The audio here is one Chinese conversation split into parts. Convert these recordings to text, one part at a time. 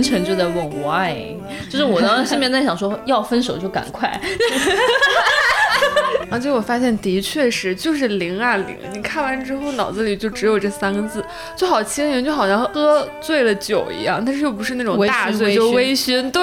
全程就在问 why，就是我当时心里面在想说，要分手就赶快。然后结果发现的确是就是零啊零，你看完之后脑子里就只有这三个字，就好轻盈，就好像喝醉了酒一样，但是又不是那种大醉，就微醺。对，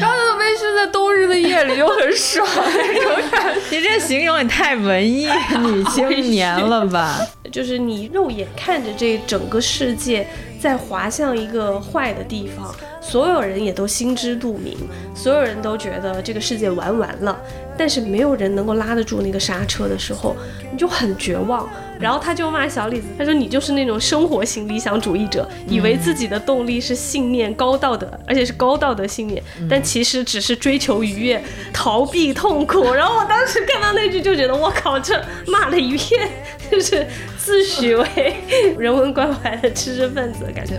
然后那个微醺在冬日的夜里又很爽那种感觉。你这形容也太文艺女青年了吧？就是你肉眼看着这整个世界在滑向一个坏的地方，所有人也都心知肚明，所有人都觉得这个世界玩完了。但是没有人能够拉得住那个刹车的时候，你就很绝望。然后他就骂小李子，他说你就是那种生活型理想主义者，以为自己的动力是信念高道德，而且是高道德信念，但其实只是追求愉悦，逃避痛苦。然后我当时看到那句就觉得，我靠，这骂了一片，就是自诩为人文关怀的知识分子的感觉。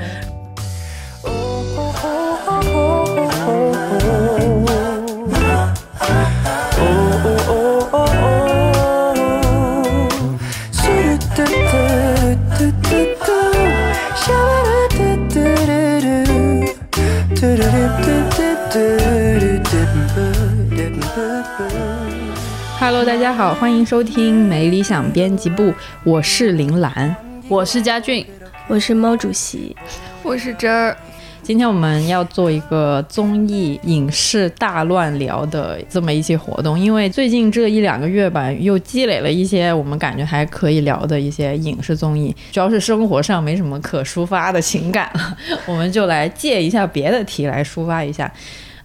Hello，大家好，欢迎收听没理想编辑部，我是林兰，我是佳俊，我是猫主席，我是真儿。今天我们要做一个综艺影视大乱聊的这么一期活动，因为最近这一两个月吧，又积累了一些我们感觉还可以聊的一些影视综艺，主要是生活上没什么可抒发的情感了，我们就来借一下别的题来抒发一下。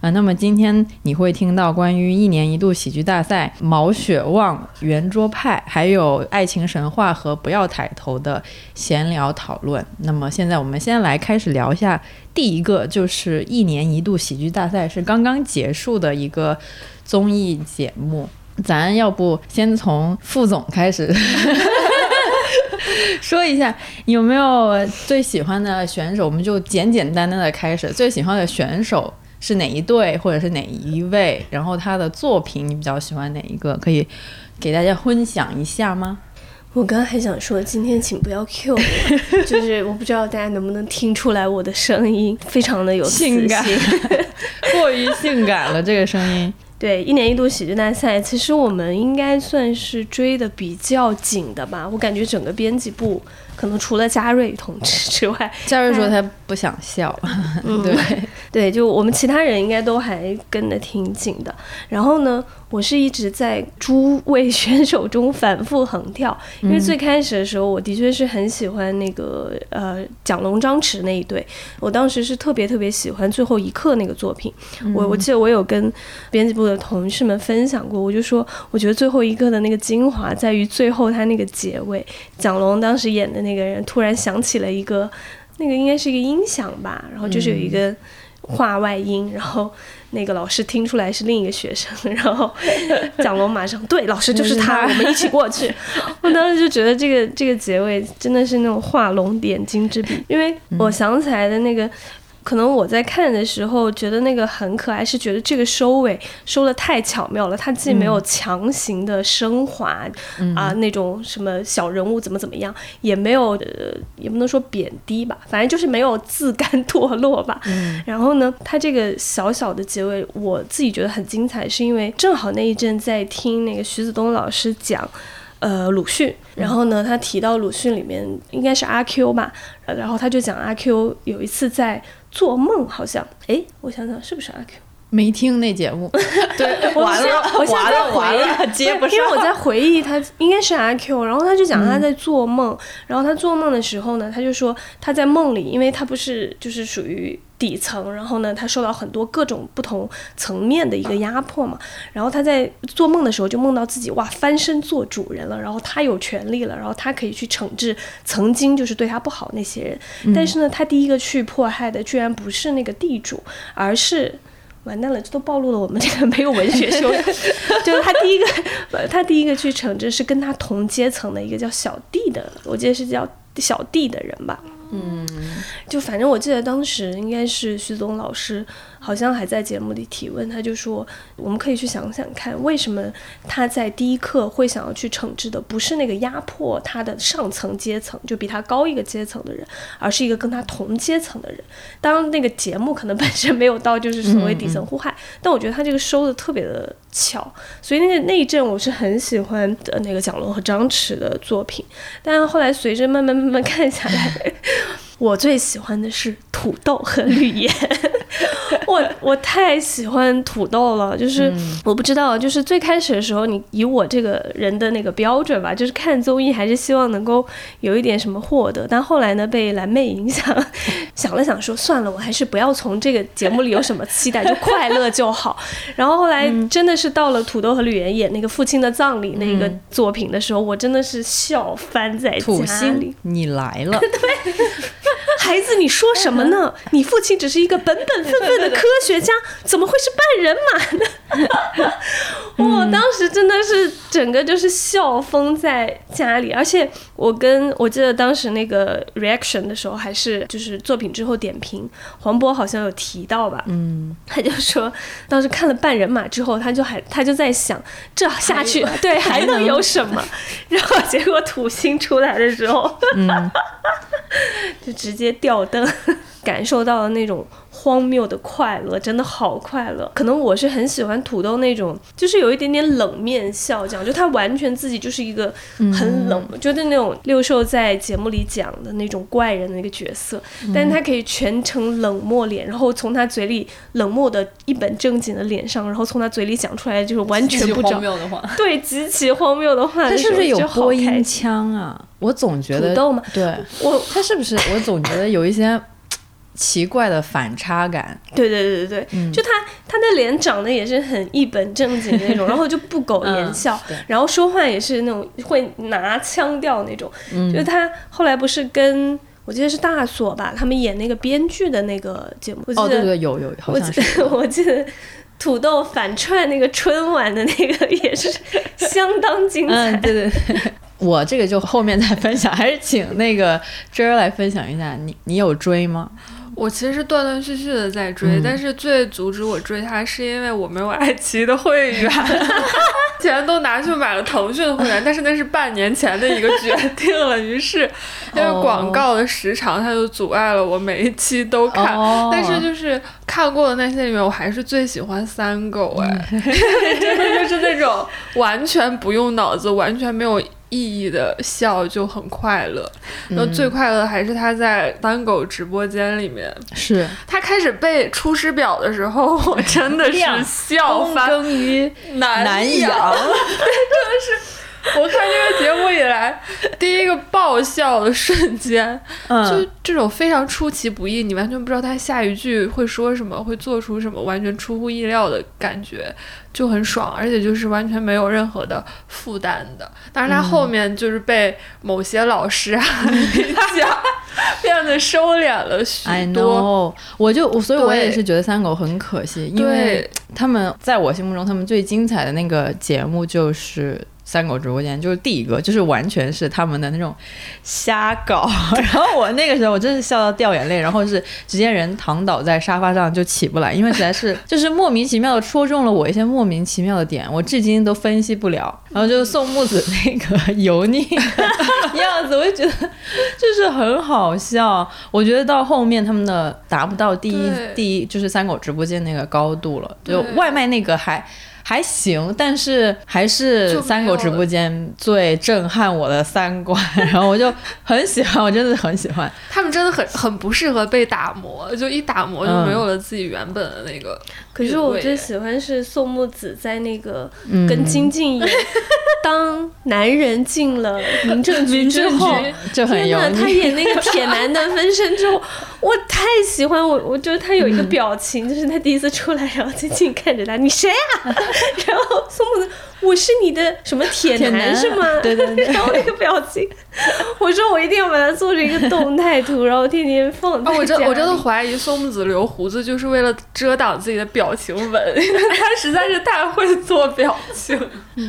啊，那么今天你会听到关于一年一度喜剧大赛、毛血旺、圆桌派，还有爱情神话和不要抬头的闲聊讨论。那么现在我们先来开始聊一下，第一个就是一年一度喜剧大赛是刚刚结束的一个综艺节目，咱要不先从副总开始 说一下，有没有最喜欢的选手？我们就简简单单的开始，最喜欢的选手。是哪一对，或者是哪一位？然后他的作品你比较喜欢哪一个？可以给大家分享一下吗？我刚刚还想说，今天请不要 Q 我，就是我不知道大家能不能听出来我的声音非常的有性感，过于性感了这个声音。对，一年一度喜剧大赛，其实我们应该算是追的比较紧的吧。我感觉整个编辑部。可能除了嘉瑞同志之外，嘉瑞说他不想笑。对对，就我们其他人应该都还跟得挺紧的。然后呢？我是一直在诸位 选手中反复横跳，因为最开始的时候，我的确是很喜欢那个呃蒋龙张弛那一对，我当时是特别特别喜欢最后一刻那个作品。我我记得我有跟编辑部的同事们分享过，我就说我觉得最后一刻的那个精华在于最后他那个结尾，蒋龙当时演的那个人突然想起了一个那个应该是一个音响吧，然后就是有一个话外音，然后。那个老师听出来是另一个学生，然后 蒋龙马上对老师就是他，我们一起过去。我当时就觉得这个这个结尾真的是那种画龙点睛之笔，因为我想起来的那个。可能我在看的时候觉得那个很可爱，是觉得这个收尾收的太巧妙了。它既没有强行的升华啊那种什么小人物怎么怎么样，也没有呃也不能说贬低吧，反正就是没有自甘堕落吧。然后呢，它这个小小的结尾，我自己觉得很精彩，是因为正好那一阵在听那个徐子东老师讲。呃，鲁迅，然后呢，他提到鲁迅里面应该是阿 Q 吧，然后他就讲阿 Q 有一次在做梦，好像，哎，我想想是不是阿 Q？没听那节目，对，完了，完了，完了，接不上。因为我在回忆他应该是阿 Q，然后他就讲他在做梦，然后他做梦的时候呢，他就说他在梦里，因为他不是就是属于底层，然后呢，他受到很多各种不同层面的一个压迫嘛，然后他在做梦的时候就梦到自己哇翻身做主人了，然后他有权利了，然后他可以去惩治曾经就是对他不好那些人，但是呢，他第一个去迫害的居然不是那个地主，而是。完蛋了，这都暴露了我们这个没有文学修养。就是他第一个，他第一个去惩治是跟他同阶层的一个叫小弟的，我记得是叫小弟的人吧。嗯，就反正我记得当时应该是徐总老师。好像还在节目里提问，他就说，我们可以去想想看，为什么他在第一课会想要去惩治的不是那个压迫他的上层阶层，就比他高一个阶层的人，而是一个跟他同阶层的人。当然，那个节目可能本身没有到就是所谓底层互害，但我觉得他这个收的特别的巧，所以那个那一阵我是很喜欢的那个蒋龙和张弛的作品。但是后来随着慢慢慢慢看下来，我最喜欢的是土豆和绿叶。我 我太喜欢土豆了，就是我不知道，就是最开始的时候，你以我这个人的那个标准吧，就是看综艺还是希望能够有一点什么获得。但后来呢，被蓝妹影响，想了想说算了，我还是不要从这个节目里有什么期待，就快乐就好。然后后来真的是到了土豆和吕岩演那个父亲的葬礼那个作品的时候，我真的是笑翻在家里。你来了，对，孩子，你说什么呢？你父亲只是一个本本分分的。科学家怎么会是半人马呢？我当时真的是整个就是笑疯在家里，而且我跟我记得当时那个 reaction 的时候，还是就是作品之后点评，黄渤好像有提到吧，嗯，他就说当时看了半人马之后，他就还他就在想这下去对还能有什么？然后结果土星出来的时候，嗯，就直接吊灯，感受到了那种。荒谬的快乐，真的好快乐。可能我是很喜欢土豆那种，就是有一点点冷面笑匠，就他完全自己就是一个很冷，就是那种六兽在节目里讲的那种怪人的一个角色，但是他可以全程冷漠脸，然后从他嘴里冷漠的一本正经的脸上，然后从他嘴里讲出来就是完全不荒谬的话，对，极其荒谬的话。他是不是有播音腔啊？我总觉得土豆吗？对，我他是不是？我总觉得有一些。奇怪的反差感，对对对对对，就他他的脸长得也是很一本正经的那种，然后就不苟言笑，然后说话也是那种会拿腔调那种，就是他后来不是跟我记得是大锁吧，他们演那个编剧的那个节目，哦对对有有，好像是。我记得土豆反串那个春晚的那个也是相当精彩，对对对，我这个就后面再分享，还是请那个真儿来分享一下，你你有追吗？我其实是断断续续的在追，但是最阻止我追它是因为我没有爱奇艺的会员，钱都拿去买了腾讯的会员，但是那是半年前的一个决定了，于是因为广告的时长，它就阻碍了我每一期都看。但是就是看过的那些里面，我还是最喜欢三狗哎，真的就是那种完全不用脑子，完全没有。意义的笑就很快乐，然后最快乐还是他在单狗直播间里面，是他开始背《出师表》的时候，我真的是 笑翻。耕于南阳，真的是。我看这个节目以来，第一个爆笑的瞬间，就这种非常出其不意，你完全不知道他下一句会说什么，会做出什么，完全出乎意料的感觉，就很爽，而且就是完全没有任何的负担的。但是他后面就是被某些老师啊 讲，变得收敛了许多。我就所以，我也是觉得三狗很可惜，因为他们在我心目中，他们最精彩的那个节目就是。三狗直播间就是第一个，就是完全是他们的那种瞎搞，然后我那个时候我真是笑到掉眼泪，然后是直接人躺倒在沙发上就起不来，因为实在是 就是莫名其妙的戳中了我一些莫名其妙的点，我至今都分析不了。然后就是宋木子那个油腻 样子，我就觉得就是很好笑。我觉得到后面他们的达不到第一第一就是三狗直播间那个高度了，就外卖那个还。还行，但是还是三狗直播间最震撼我的三观，然后我就很喜欢，我真的很喜欢。他们真的很很不适合被打磨，就一打磨就没有了自己原本的那个。可是我最喜欢是宋木子在那个跟金靖演，当男人进了民政局 之后，就很油他演那个铁男的分身之后，我太喜欢我，我觉得他有一个表情，就是他第一次出来，然后金靖看着他，你谁啊？然后宋木子，我是你的什么铁 男是吗？对对对，然后那个表情，我说我一定要把它做成一个动态图，然后天天放。啊，我真我真的怀疑松木子留胡子就是为了遮挡自己的表情纹，他实在是太会做表情。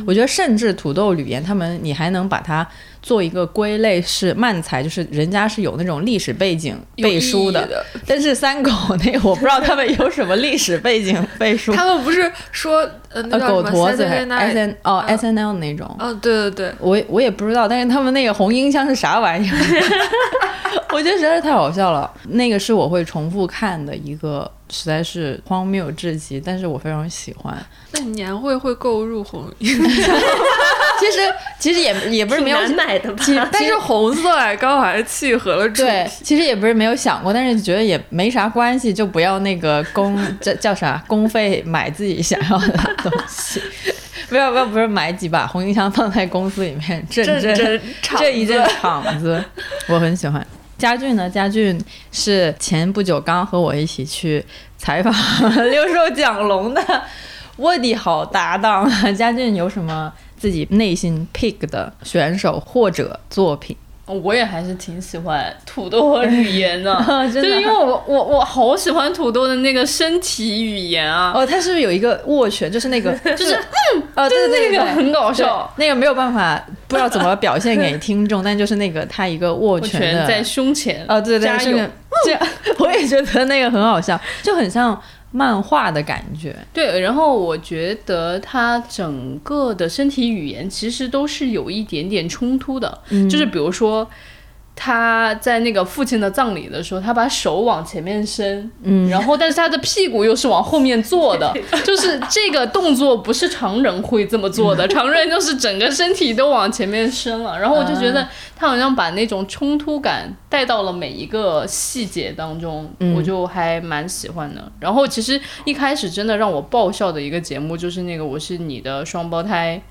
我觉得甚至土豆吕岩他们，你还能把它。做一个归类，是漫才，就是人家是有那种历史背景背书的。但是三狗那个我不知道他们有什么历史背景背书。他们不是说呃狗驼子 S N 哦 S N L 那种。哦，对对对，我我也不知道，但是他们那个红缨枪是啥玩意儿？我觉得实在是太好笑了。那个是我会重复看的一个。实在是荒谬至极，但是我非常喜欢。那年会会购入红，其实其实也也不是没有买的吧，但是红色刚好还是契合了主题。其实也不是没有想过，但是觉得也没啥关系，就不要那个公叫叫啥公费买自己想要的东西，不要不要不是买几把红缨枪放在公司里面镇镇这一阵场子，我很喜欢。佳俊呢？佳俊是前不久刚和我一起去采访 六兽讲龙的卧底好搭档。佳俊有什么自己内心 pick 的选手或者作品？我也还是挺喜欢土豆和语言的，就是因为我我我好喜欢土豆的那个身体语言啊！哦，他是不是有一个握拳？就是那个，就是嗯，呃，对对对，很搞笑。那个没有办法，不知道怎么表现给听众，但就是那个他一个握拳在胸前，哦，对对，这个这样，我也觉得那个很好笑，就很像。漫画的感觉，对，然后我觉得他整个的身体语言其实都是有一点点冲突的，就是比如说。他在那个父亲的葬礼的时候，他把手往前面伸，嗯，然后但是他的屁股又是往后面坐的，就是这个动作不是常人会这么做的，常人就是整个身体都往前面伸了。然后我就觉得他好像把那种冲突感带到了每一个细节当中，我就还蛮喜欢的。然后其实一开始真的让我爆笑的一个节目就是那个我是你的双胞胎。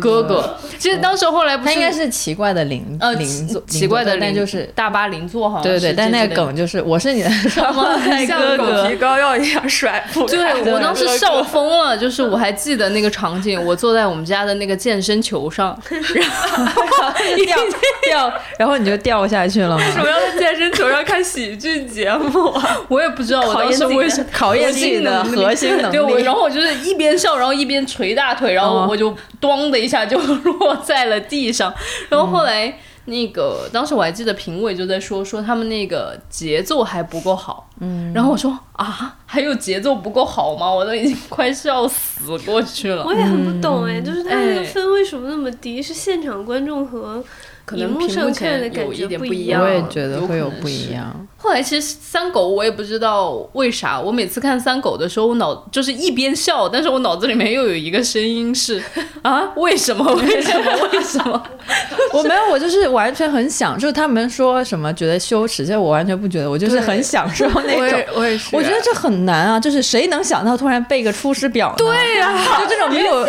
哥哥，其实当时后来不是他应该是奇怪的邻呃邻座，奇怪的那就是大巴邻座哈，对对，但那个梗就是我是你的双胞胎哥哥，像狗皮膏药一样甩不开。对我当时笑疯了，就是我还记得那个场景，我坐在我们家的那个健身球上，然后掉掉，然后你就掉下去了吗？为什么要在健身球上看喜剧节目啊？我也不知道，我当时为什么考验自己的核心能力。对，我然后我就是一边笑，然后一边捶大腿，然后我就咣。的一下就 落在了地上，然后后来那个当时我还记得评委就在说说他们那个节奏还不够好，嗯，然后我说啊，还有节奏不够好吗？我都已经 快笑死过去了。我也很不懂哎，就是他那个分为什么那么低？是现场观众和。可能屏幕前有一点不一样，我也觉得会有不一样。后来其实三狗我也不知道为啥，我每次看三狗的时候，我脑就是一边笑，但是我脑子里面又有一个声音是啊，为什么？为什么？为什么？我没有，我就是完全很享受。他们说什么觉得羞耻，其实我完全不觉得，我就是很享受 那种。我也，我也是。我觉得这很难啊，就是谁能想到突然背个出师表？对呀，就这种没有，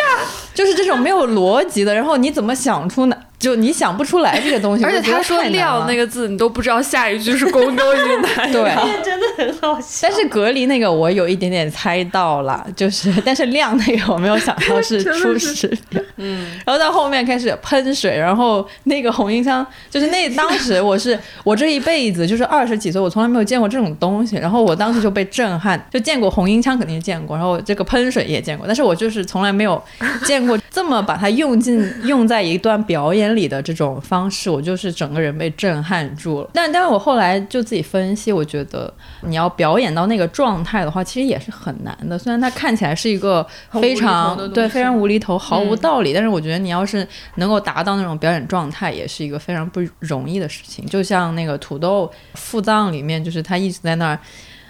就是这种没有逻辑的，然后你怎么想出呢？就你想不出来这个东西，而且他说“亮”那个字，你都不知道下一句是宫斗云南。对，真的很好笑。但是隔离那个我有一点点猜到了，就是但是“亮”那个我没有想到是出师表。嗯，然后到后面开始喷水，然后那个红缨枪，就是那当时我是我这一辈子就是二十几岁，我从来没有见过这种东西，然后我当时就被震撼，就见过红缨枪肯定见过，然后这个喷水也见过，但是我就是从来没有见过这么把它用进用在一段表演。里的这种方式，我就是整个人被震撼住了。但但是我后来就自己分析，我觉得你要表演到那个状态的话，其实也是很难的。虽然它看起来是一个非常对非常无厘头、毫无道理，但是我觉得你要是能够达到那种表演状态，也是一个非常不容易的事情。就像那个土豆腹藏里面，就是他一直在那儿。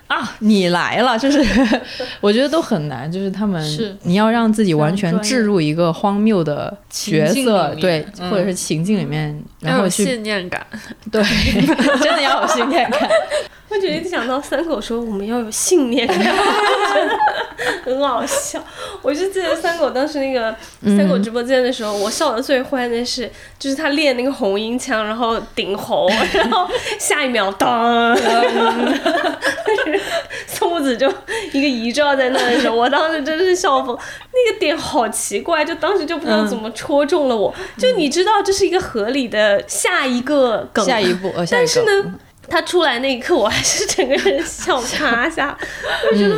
啊，你来了，就是 我觉得都很难，就是他们是。你要让自己完全置入一个荒谬的角色，对，或者是情境里面，然后去信念感，对，真的要有信念感。我觉得想到三狗说我们要有信念，很好笑。我就记得三狗当时那个三狗直播间的时候，我笑的最欢的是，就是他练那个红缨枪，然后顶喉，然后下一秒当，宋木子就一个遗照在那的时候，我当时真的是笑疯。那个点好奇怪，就当时就不知道怎么戳中了我。就你知道这是一个合理的下一个梗，下一步，但是呢。他出来那一刻，我还是整个人笑趴下。我觉得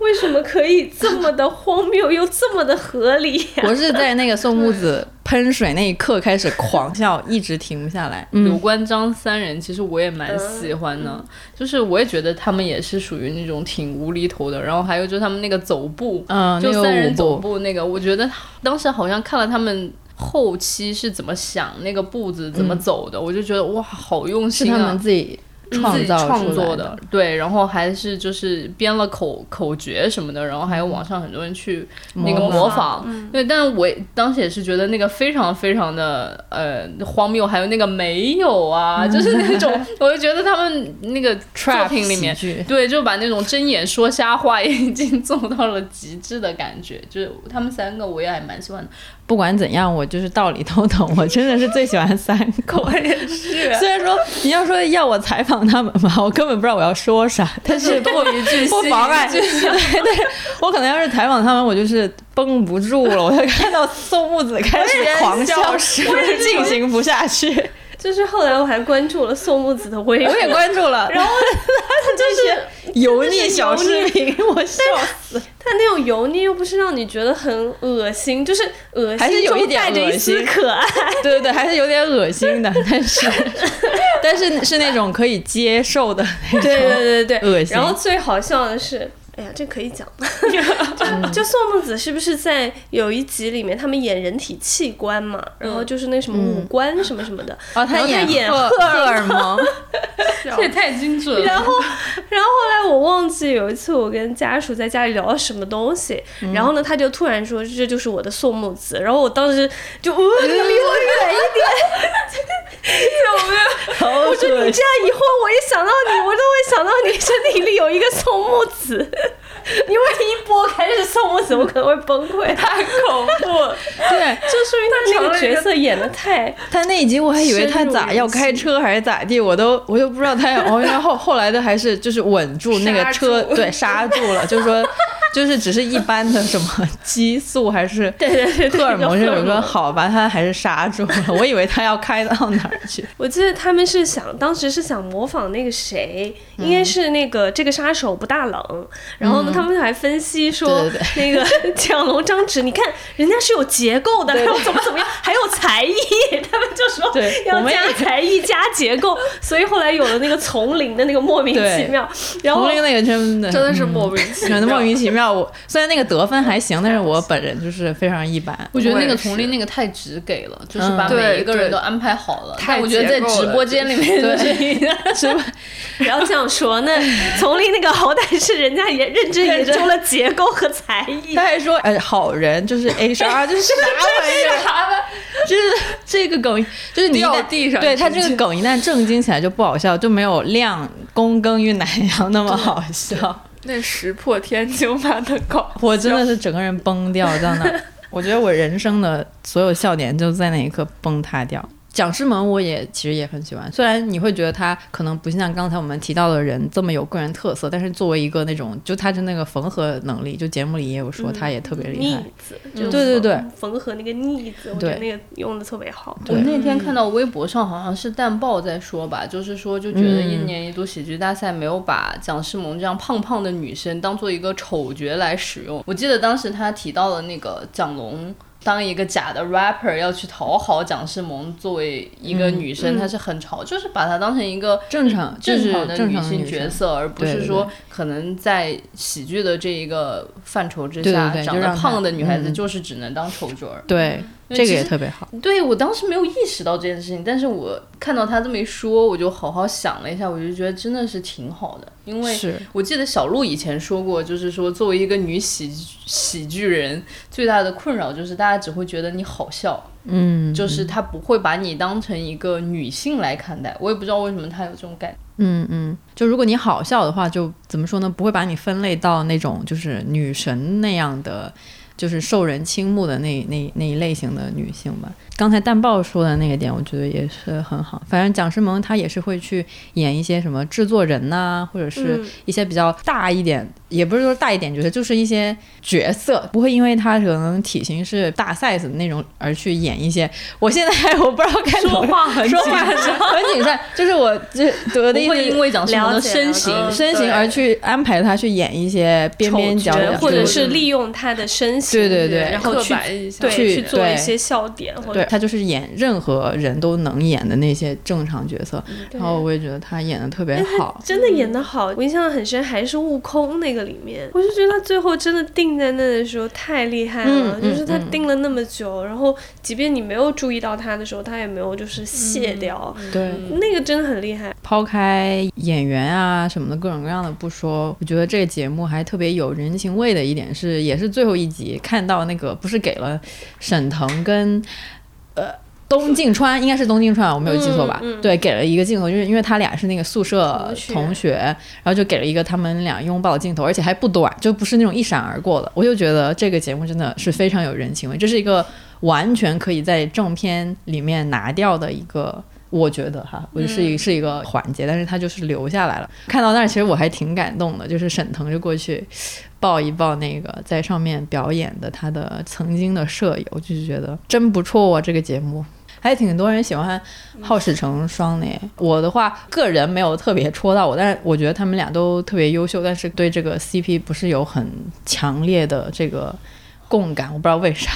为什么可以这么的荒谬又这么的合理？我是在那个宋木子。喷水那一刻开始狂笑，一直停不下来。有关张三人，其实我也蛮喜欢的，就是我也觉得他们也是属于那种挺无厘头的。然后还有就是他们那个走步，嗯，就三人走步那个，我觉得当时好像看了他们。后期是怎么想那个步子怎么走的，我就觉得哇，好用心啊！他们自己创造创作的，对，然后还是就是编了口口诀什么的，然后还有网上很多人去那个模仿，对，但是我当时也是觉得那个非常非常的呃荒谬，还有那个没有啊，就是那种，我就觉得他们那个作品里面，对，就把那种睁眼说瞎话已经 做到了极致的感觉，就是他们三个我也还蛮喜欢的。不管怎样，我就是道理都懂。我真的是最喜欢三口，我也是。虽然说你要说要我采访他们吧，我根本不知道我要说啥，但是不不妨碍。对对，我可能要是采访他们，我就是绷不住了，我就看到宋木子开始狂笑，是 进行不下去。就是后来我还关注了宋木子的微博，我也关注了。然后 他就是油腻小视频，我笑死。他那种油腻又不是让你觉得很恶心，就是恶心，还是有一点恶心，可爱。对对对，还是有点恶心的，但是 但是是那种可以接受的那种。对对对对，恶心。然后最好笑的是。哎呀，这可以讲 就就宋木子是不是在有一集里面，他们演人体器官嘛？然后就是那什么五官什么什么的。哦，他演荷尔蒙，这也太精准了。然后，然后后来我忘记有一次我跟家属在家里聊什么东西，然后呢，他就突然说这就是我的宋木子，然后我当时就，呃，离我远一点。有没有？我说你这样以后，我一想到你，我都会想到你身体里有一个宋木子。因为一拨开是宋木子，我可能会崩溃，太恐怖。对，就说明他那个角色演的太……他那一集我还以为他咋要开车还是咋地，我都我都不知道他要。哦，然后后来的还是就是稳住那个车，对，刹住了，就是说。就是只是一般的什么激素还是对对对荷尔蒙这种说好吧，他还是刹住了。我以为他要开到哪儿去。我记得他们是想当时是想模仿那个谁，应该是那个这个杀手不大冷。然后呢，他们还分析说那个 蒋龙张弛，你看人家是有结构的，然后怎么怎么样，还有才艺。他们就说要加 才艺加结构，所以后来有了那个丛林的那个莫名其妙。丛林那个真的 真的是莫名其妙，莫名其妙。我虽然那个得分还行，但是我本人就是非常一般。我觉得那个丛林那个太直给了，就是把每一个人都安排好了。但我觉得在直播间里面，是吧？不要这样说。那丛林那个好歹是人家也认真研究了结构和才艺。他还说，哎，好人就是 HR，就是啥玩意儿？就是这个梗，就是你掉地上。对他这个梗一旦正经起来就不好笑，就没有亮躬耕于南阳那么好笑。那石破天惊般的搞，我真的是整个人崩掉在那。我觉得我人生的所有笑点就在那一刻崩塌掉。蒋诗萌我也其实也很喜欢，虽然你会觉得他可能不像刚才我们提到的人这么有个人特色，但是作为一个那种就他的那个缝合能力，就节目里也有说他也特别厉害。腻子，对对对，缝合那个腻子，我觉得那个用的特别好。我那天看到微博上好像是淡豹在说吧，就是说就觉得一年一度喜剧大赛没有把蒋诗萌这样胖胖的女生当做一个丑角来使用。我记得当时他提到了那个蒋龙。当一个假的 rapper 要去讨好蒋诗萌，作为一个女生，她是很潮，就是把她当成一个正常正常的女性角色，而不是说可能在喜剧的这一个范畴之下，长得胖的女孩子就是只能当丑角儿。对。这个也特别好，对我当时没有意识到这件事情，但是我看到他这么一说，我就好好想了一下，我就觉得真的是挺好的，因为我记得小鹿以前说过，就是说作为一个女喜喜剧人，最大的困扰就是大家只会觉得你好笑，嗯，就是。他不会把你当成一个女性来看待，我也不知道为什么他有这种感，嗯嗯，就如果你好笑的话，就怎么说呢，不会把你分类到那种就是女神那样的。就是受人倾慕的那那那一类型的女性吧。刚才淡豹说的那个点，我觉得也是很好。反正蒋诗萌她也是会去演一些什么制作人呐，或者是一些比较大一点，也不是说大一点角色，就是一些角色，不会因为她可能体型是大 size 的那种而去演一些。我现在我不知道该说话很说话很谨慎，就是我这得的不会因为蒋诗萌的身形身形而去安排她去演一些边边角角，或者是利用她的身形。情，对对对然后去对去做一些笑点，对他就是演任何人都能演的那些正常角色，然后我也觉得他演的特别好，真的演的好，我印象很深，还是悟空那个里面，我就觉得他最后真的定在那的时候太厉害了，就是他定了那么久，然后即便你没有注意到他的时候，他也没有就是卸掉，对，那个真的很厉害。抛开演员啊什么的各种各样的不说，我觉得这个节目还特别有人情味的一点是，也是最后一集看到那个不是给了沈腾跟呃东靖川，应该是东靖川，我没有记错吧？对，给了一个镜头，就是因为他俩是那个宿舍同学，然后就给了一个他们俩拥抱的镜头，而且还不短，就不是那种一闪而过的。我就觉得这个节目真的是非常有人情味，这是一个完全可以在正片里面拿掉的一个。我觉得哈，我是一是一个环节，但是他就是留下来了。看到那儿，其实我还挺感动的，就是沈腾就过去抱一抱那个在上面表演的他的曾经的舍友，就是觉得真不错啊。这个节目还挺多人喜欢好事成双的。我的话，个人没有特别戳到我，但是我觉得他们俩都特别优秀，但是对这个 CP 不是有很强烈的这个。共感，我不知道为啥，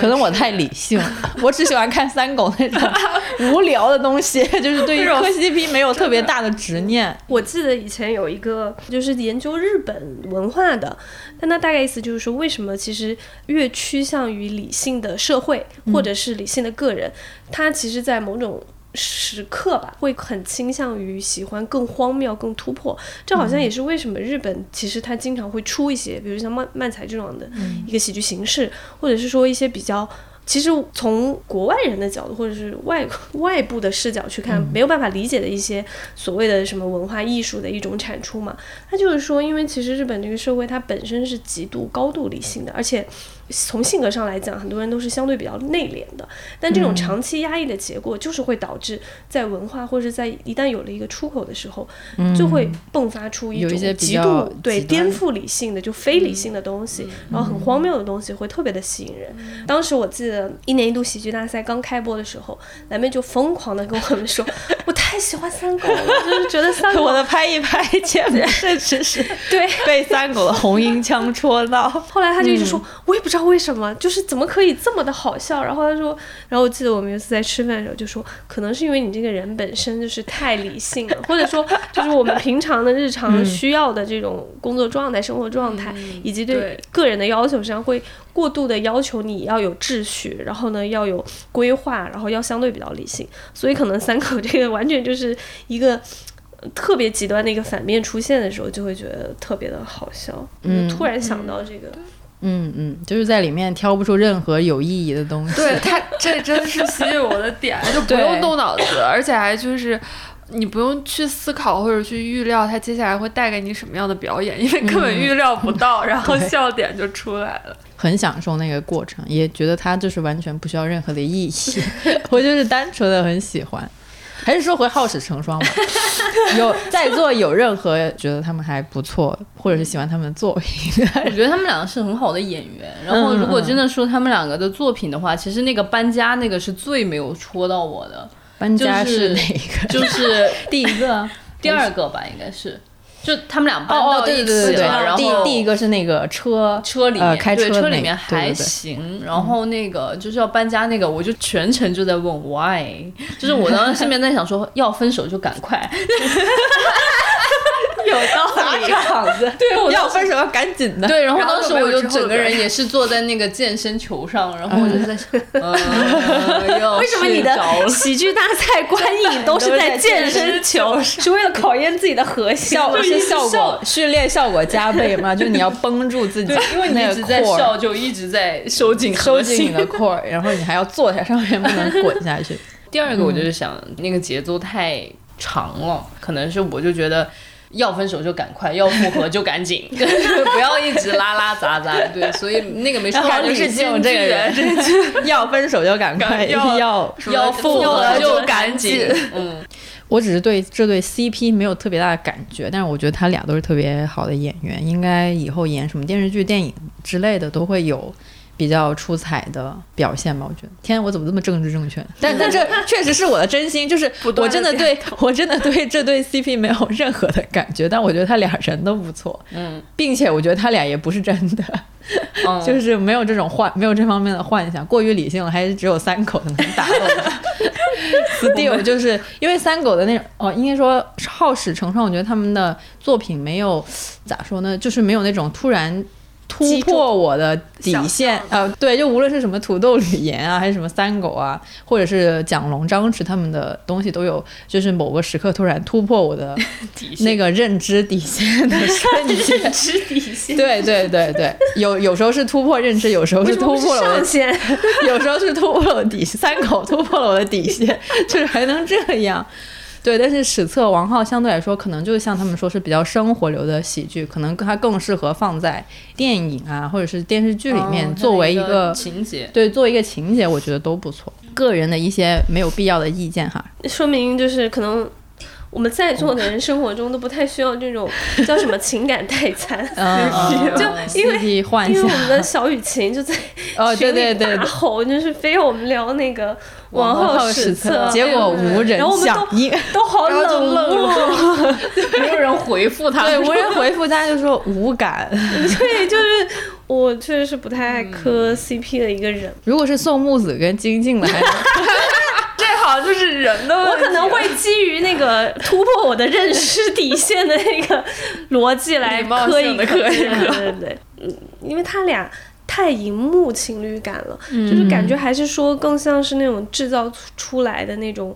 可能我太理性，我只喜欢看三狗那种 无聊的东西，就是对于磕 CP 没有特别大的执念。我记得以前有一个就是研究日本文化的，但他大概意思就是说，为什么其实越趋向于理性的社会或者是理性的个人，他其实在某种。时刻吧，会很倾向于喜欢更荒谬、更突破。这好像也是为什么日本其实它经常会出一些，比如像漫漫才这种的一个喜剧形式，或者是说一些比较。其实从国外人的角度，或者是外外部的视角去看，没有办法理解的一些所谓的什么文化艺术的一种产出嘛。它就是说，因为其实日本这个社会它本身是极度高度理性的，而且。从性格上来讲，很多人都是相对比较内敛的，但这种长期压抑的结果，就是会导致在文化或者在一旦有了一个出口的时候，就会迸发出一种极度对颠覆理性的就非理性的东西，然后很荒谬的东西会特别的吸引人。当时我记得一年一度喜剧大赛刚开播的时候，蓝妹就疯狂的跟我们说，我太喜欢三狗了，就是觉得三狗 我的拍一拍，简直是对被三狗的红缨枪戳到。后来他就一直说，我也不知道。为什么就是怎么可以这么的好笑？然后他说，然后我记得我们有一次在吃饭的时候就说，可能是因为你这个人本身就是太理性了，或者说就是我们平常的日常需要的这种工作状态、生活状态，以及对个人的要求上，会过度的要求你要有秩序，然后呢要有规划，然后要相对比较理性。所以可能三口这个完全就是一个特别极端的一个反面出现的时候，就会觉得特别的好笑。嗯，突然想到这个。嗯嗯嗯，就是在里面挑不出任何有意义的东西。对他，这真的是吸引我的点，就不用动脑子，而且还就是你不用去思考或者去预料他接下来会带给你什么样的表演，因为根本预料不到，然后笑点就出来了。很享受那个过程，也觉得他就是完全不需要任何的意义，我就是单纯的很喜欢。还是说回好事成双吧。有在座有任何觉得他们还不错，或者是喜欢他们的作品？我觉得他们两个是很好的演员。然后如果真的说他们两个的作品的话，其实那个搬家那个是最没有戳到我的。搬家是哪个？就是第一个、第二个吧，应该是。就他们俩搬到一起了，然后第第一个是那个车车里面，开车里面还行，然后那个就是要搬家那个，我就全程就在问 why，就是我当时心里面在想说 要分手就赶快。有道理，场子对，要分手要赶紧的。对，然后当时我就整个人也是坐在那个健身球上，然后我就在想，为什么你的喜剧大赛观影都是在健身球？是为了考验自己的核心，是效果训练效果加倍吗？就你要绷住自己，因为你一直在笑，就一直在收紧收紧你的 core，然后你还要坐在，上面不能滚下去。第二个，我就是想那个节奏太长了，可能是我就觉得。要分手就赶快，要复合就赶紧，不要一直拉拉杂杂。对，所以那个没说话就是这种这个人，要分手就赶快，要要复合就赶紧。嗯，我只是对这对 CP 没有特别大的感觉，但是我觉得他俩都是特别好的演员，应该以后演什么电视剧、电影之类的都会有。比较出彩的表现吧。我觉得，天，我怎么这么政治正确？但 但这确实是我的真心，就是我真的对我真的对这对 CP 没有任何的感觉，但我觉得他俩人都不错，嗯，并且我觉得他俩也不是真的，就是没有这种幻，没有这方面的幻想，过于理性了，还是只有三狗能打动。Still 就是因为三狗的那种哦，应该说好使成双，我觉得他们的作品没有咋说呢，就是没有那种突然。突破我的底线，呃，对，就无论是什么土豆吕岩啊，还是什么三狗啊，或者是蒋龙张弛他们的东西，都有就是某个时刻突然突破我的 那个认知底线的瞬间。认知底线。对对对对，有有时候是突破认知，有时候是突破了上限，有时候是突破了我底线。三狗突破了我的底线，就是还能这样。对，但是史册王浩相对来说，可能就是像他们说是比较生活流的喜剧，可能它更适合放在电影啊或者是电视剧里面作为一个情节。对，作为一个情节，我觉得都不错。个人的一些没有必要的意见哈，说明就是可能。我们在座的人生活中都不太需要这种叫什么情感代餐 就因为因为我们的小雨晴就在群里大吼，就是非要我们聊那个王浩史册，结果无人响应，都好冷漠，没有人回复他，对，无人 回复大家就说无感，对，就是我确实是不太爱磕 CP 的一个人。如果是宋木子跟金靖的，还。好，就是人的，我可能会基于那个突破我的认识底线的那个逻辑来磕一磕，对对对，嗯，因为他俩太荧幕情侣感了，就是感觉还是说更像是那种制造出来的那种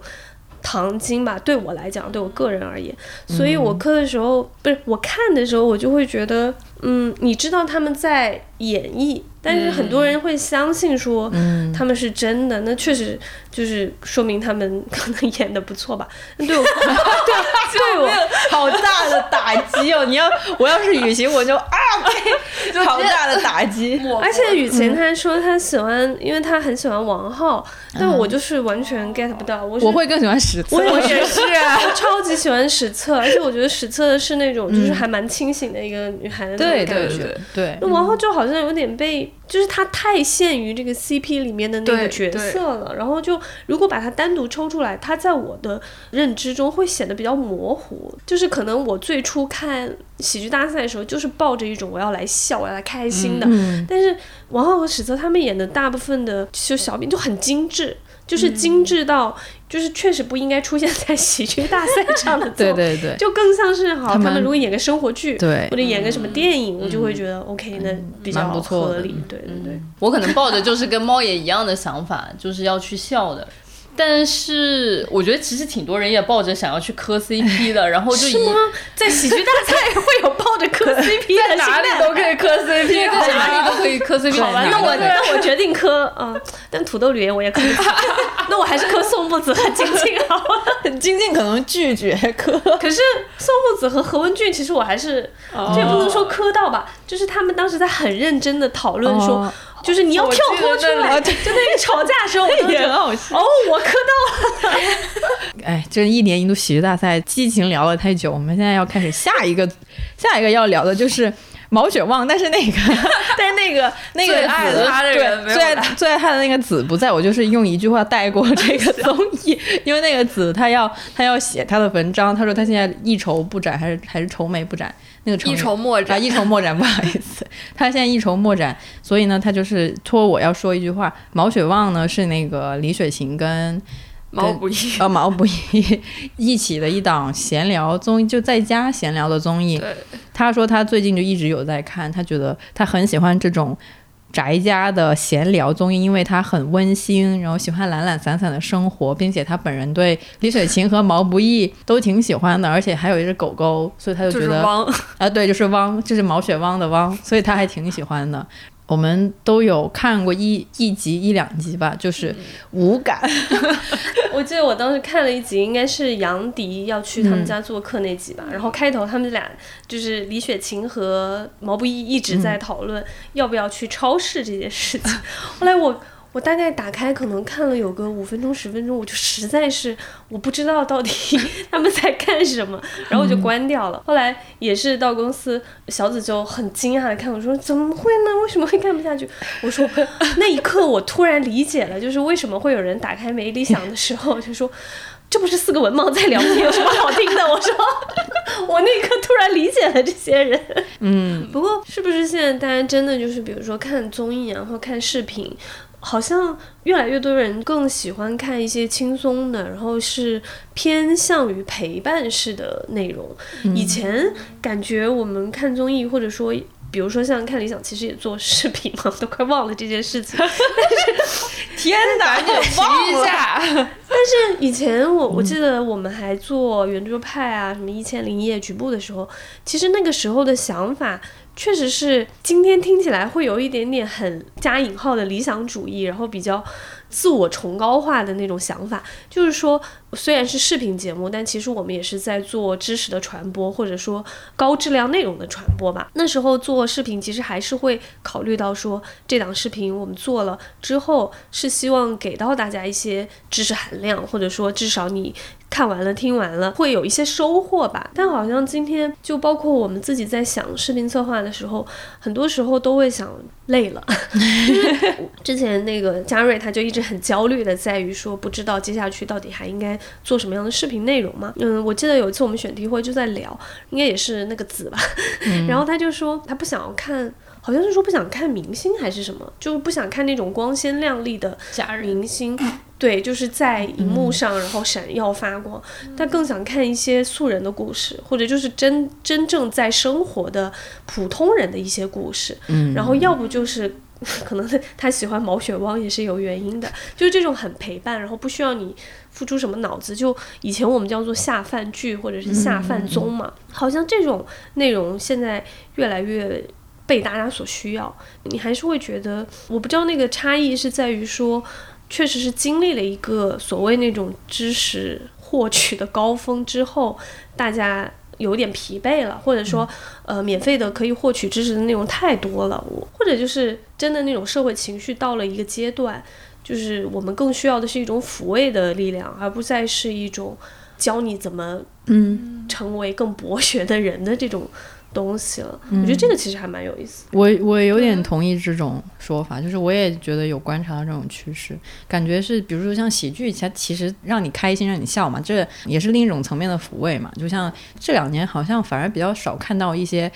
糖精吧。对我来讲，对我个人而言，所以我磕的时候，不是我看的时候，我就会觉得，嗯，你知道他们在演绎。但是很多人会相信说他们是真的，那确实就是说明他们可能演的不错吧。对我，对 对我好大的打击哦！你要我要是雨晴，我就啊，好大的打击。而且雨晴她说她喜欢，因为她很喜欢王浩，但我就是完全 get 不到。我我会更喜欢史册，我也是，我超级喜欢史册，而且我觉得史册是那种就是还蛮清醒的一个女孩的那种感觉。对，那王浩就好像有点被。就是他太限于这个 CP 里面的那个角色了，然后就如果把它单独抽出来，他在我的认知中会显得比较模糊。就是可能我最初看喜剧大赛的时候，就是抱着一种我要来笑，我要来开心的。但是王浩和史册他们演的大部分的就小品就很精致。就是精致到，就是确实不应该出现在喜剧大赛上的，对对对，就更像是好，他们如果演个生活剧，对，或者演个什么电影，我就会觉得 OK，那比较合理，对对对。我可能抱着就是跟猫爷一样的想法，就是要去笑的。但是我觉得其实挺多人也抱着想要去磕 CP 的，然后就是吗？在喜剧大赛会有抱着磕 CP 的，哪里都可以磕 CP，在哪里都可以磕 CP。好吧，那我那我决定磕啊，但土豆吕岩我也可以，那我还是磕宋木子和金靖好了。金靖可能拒绝磕，可是宋木子和何文俊其实我还是，这也不能说磕到吧，就是他们当时在很认真的讨论说。就是你要跳脱出来，就那个吵架的时候，我都觉得 哦，我磕到了。哎，这一年一度喜剧大赛激情聊了太久，我们现在要开始下一个，下一个要聊的就是毛血旺，但是那个，但是那个那个爱他的人，最爱最爱他的那个子不在，我就是用一句话带过这个综艺，因为那个子他要他要写他的文章，他说他现在一筹不展，还是还是愁眉不展。那个一筹莫展啊，一筹莫展，不好意思，他现在一筹莫展，所以呢，他就是托我要说一句话。毛血旺呢是那个李雪琴跟毛不易呃毛不易一起的一档闲聊综艺，就在家闲聊的综艺。他说他最近就一直有在看，他觉得他很喜欢这种。宅家的闲聊综艺，因为他很温馨，然后喜欢懒懒散散的生活，并且他本人对李雪琴和毛不易都挺喜欢的，而且还有一只狗狗，所以他就觉得啊，对，就是汪，就是毛血汪的汪，所以他还挺喜欢的。我们都有看过一一集一两集吧，就是无感。我记得我当时看了一集，应该是杨迪要去他们家做客那集吧。然后开头他们俩就是李雪琴和毛不易一直在讨论要不要去超市这件事情。后来我我大概打开可能看了有个五分钟十分钟，我就实在是我不知道到底 他们在干什么，然后我就关掉了。后来也是到公司，小紫就很惊讶的看我说：“怎么会呢？为什么会看不下去？”我说：“那一刻我突然理解了，就是为什么会有人打开没理想的时候就说。”这不是四个文盲在聊天，有什么好听的？我说，我那一刻突然理解了这些人。嗯，不过是不是现在大家真的就是，比如说看综艺啊，或看视频，好像越来越多人更喜欢看一些轻松的，然后是偏向于陪伴式的内容。以前感觉我们看综艺，或者说。比如说像看理想，其实也做视频嘛，都快忘了这件事情。但是天哪，你忘一下。但是以前我我记得我们还做圆桌派啊，什么一千零一夜局部的时候，其实那个时候的想法确实是今天听起来会有一点点很加引号的理想主义，然后比较。自我崇高化的那种想法，就是说，虽然是视频节目，但其实我们也是在做知识的传播，或者说高质量内容的传播吧。那时候做视频，其实还是会考虑到说，这档视频我们做了之后，是希望给到大家一些知识含量，或者说至少你。看完了，听完了，会有一些收获吧。但好像今天，就包括我们自己在想视频策划的时候，很多时候都会想累了。之前那个嘉瑞他就一直很焦虑的，在于说不知道接下去到底还应该做什么样的视频内容嘛。嗯，我记得有一次我们选题会就在聊，应该也是那个子吧。然后他就说他不想要看。好像是说不想看明星还是什么，就是不想看那种光鲜亮丽的假明星，对，就是在荧幕上然后闪耀发光。他更想看一些素人的故事，或者就是真真正在生活的普通人的一些故事。嗯，然后要不就是 可能他喜欢毛血旺也是有原因的，就是这种很陪伴，然后不需要你付出什么脑子。就以前我们叫做下饭剧或者是下饭综嘛，好像这种内容现在越来越。被大家所需要，你还是会觉得，我不知道那个差异是在于说，确实是经历了一个所谓那种知识获取的高峰之后，大家有点疲惫了，或者说，呃，免费的可以获取知识的内容太多了，我或者就是真的那种社会情绪到了一个阶段，就是我们更需要的是一种抚慰的力量，而不再是一种教你怎么嗯成为更博学的人的这种。东西了，我觉得这个其实还蛮有意思。我我有点同意这种说法，就是我也觉得有观察到这种趋势，感觉是比如说像喜剧，它其实让你开心、让你笑嘛，这也是另一种层面的抚慰嘛。就像这两年好像反而比较少看到一些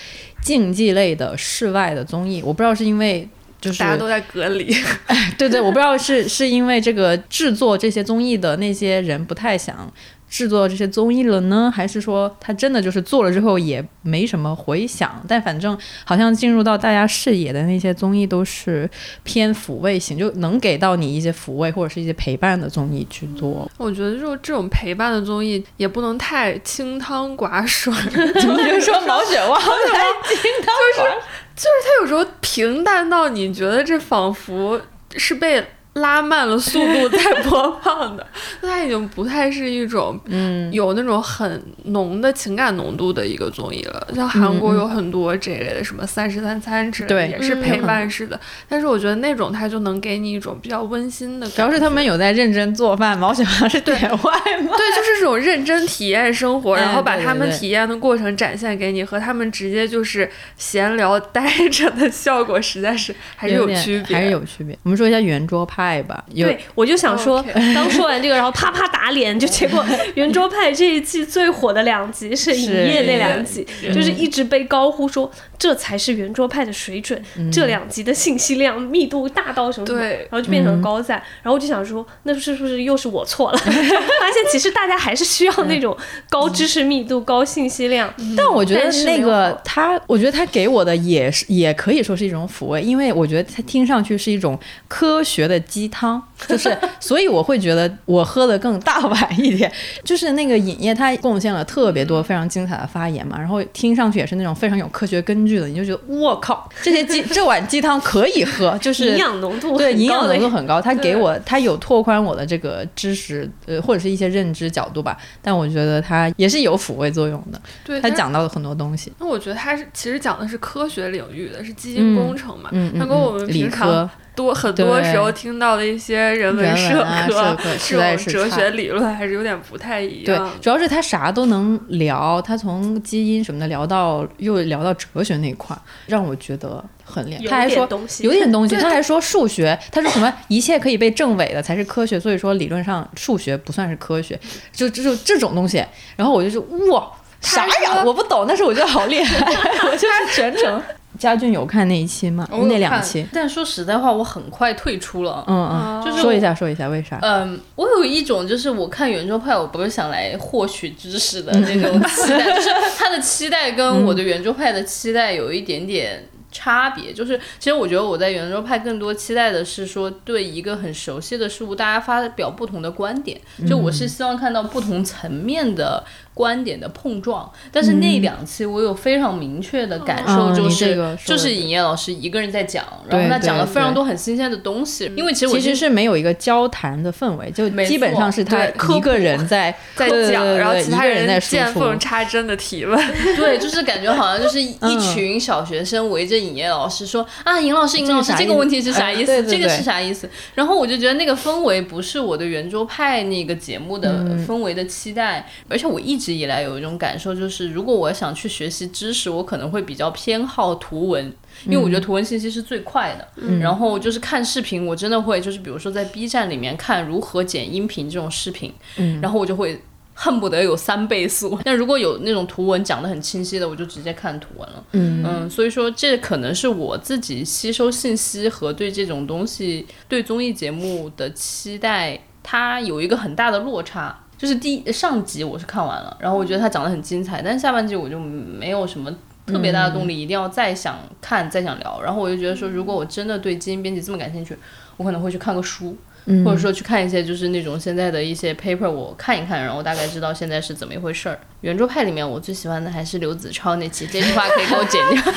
竞技类的室外的综艺，我不知道是因为就是大家都在隔离，对对，我不知道是是因为这个制作这些综艺的那些人不太想。制作这些综艺了呢，还是说他真的就是做了之后也没什么回响？但反正好像进入到大家视野的那些综艺都是偏抚慰型，就能给到你一些抚慰或者是一些陪伴的综艺去做。我觉得就这种陪伴的综艺也不能太清汤寡水。你就说毛血旺 太清汤寡，就是就是他有时候平淡到你觉得这仿佛是被。拉慢了速度在播放的，它已经不太是一种嗯有那种很浓的情感浓度的一个综艺了。像韩国有很多这类的，什么《三十三餐》之类的，也是陪伴式的。但是我觉得那种它就能给你一种比较温馨的。主要是他们有在认真做饭，毛小孩是点外卖。对，就是这种认真体验生活，然后把他们体验的过程展现给你，和他们直接就是闲聊待着的效果，实在是还是有区别，还是有区别。我们说一下圆桌派。派吧，对我就想说，刚说完这个，然后啪啪打脸，就结果 圆桌派这一季最火的两集是影业那两集，就是一直被高呼说这才是圆桌派的水准，这两集的信息量密度大到什么什么，然后就变成了高赞，然后我就想说，那是不是又是我错了？发现其实大家还是需要那种高知识密度、高信息量，但我觉得那个他，我觉得他给我的也是也可以说是一种抚慰，因为我觉得他听上去是一种科学的。鸡汤就是所以我会觉得我喝的更大碗一点。就是那个尹烨他贡献了特别多非常精彩的发言嘛，然后听上去也是那种非常有科学根据的，你就觉得我靠，这些鸡这碗鸡汤可以喝，就是营养浓度对营养浓度很很高，他给我他有拓宽我的这个知识呃或者是一些认知角度吧，但我觉得他也是有抚慰作用的，对他讲到了很多东西。那我觉得他是其实讲的是科学领域的，是基因工程嘛，嗯，那跟我们理平常科多很多时候听到的一些人文社啊科、社科 是这种哲学理论还是有点不太一样对样。，主要是他啥都能聊，他从基因什么的聊到又聊到哲学那块儿，让我觉得很厉害。他还说有点东西，他还说数学，他说什么一切可以被证伪的才是科学，所以说理论上数学不算是科学，就就就这种东西。然后我就说哇，啥呀？我不懂，但是我觉得好厉害，我就是全程。佳俊有看那一期吗？那两期，但说实在话，我很快退出了。嗯嗯，就是说一下说一下为啥？嗯，我有一种就是我看圆桌派，我不是想来获取知识的那种期待，就是他的期待跟我的圆桌派的期待有一点点差别。就是其实我觉得我在圆桌派更多期待的是说，对一个很熟悉的事物，大家发表不同的观点。就我是希望看到不同层面的观点的碰撞。但是那两期我有非常明确的感受，就是、就是尹烨老师一个人在讲，然后他讲了非常多很新鲜的东西。因为其实我其实是没有一个交谈的氛围，就基本上是他一个人在在讲，然后其他人在见缝插针的提问，对，就是感觉好像就是一嗯群小学生围着尹烨老师说啊，尹老师，尹老师，这个问题是啥哎意思？对对对这个是啥意思？然后我就觉得那个氛围不是我的圆桌派那个节目的嗯氛围的期待，而且我一直以来有一种感受，就是如果我想去学习知识，我可能会比较偏好图文。因为我觉得图文信息是最快的，嗯然后就是看视频，我真的会就是比如说在 B 站里面看如何剪音频这种视频，嗯然后我就会恨不得有三倍速。但如果有那种图文讲的很清晰的，我就直接看图文了。嗯所以说这可能是我自己吸收信息和对这种东西、对综艺节目的期待，它有一个很大的落差。就是第一上集我是看完了，然后我觉得它讲的很精彩，但是下半集我就没有什么特别大的动力，一定要再想看、再想聊。然后我就觉得说，如果我真的对基因编辑这么感兴趣，我可能会去看个书，嗯或者说去看一些就是那种现在的一些 paper，我看一看，然后大概知道现在是怎么一回事儿。圆桌派里面我最喜欢的还是刘子超那期，这句话可以给我剪掉。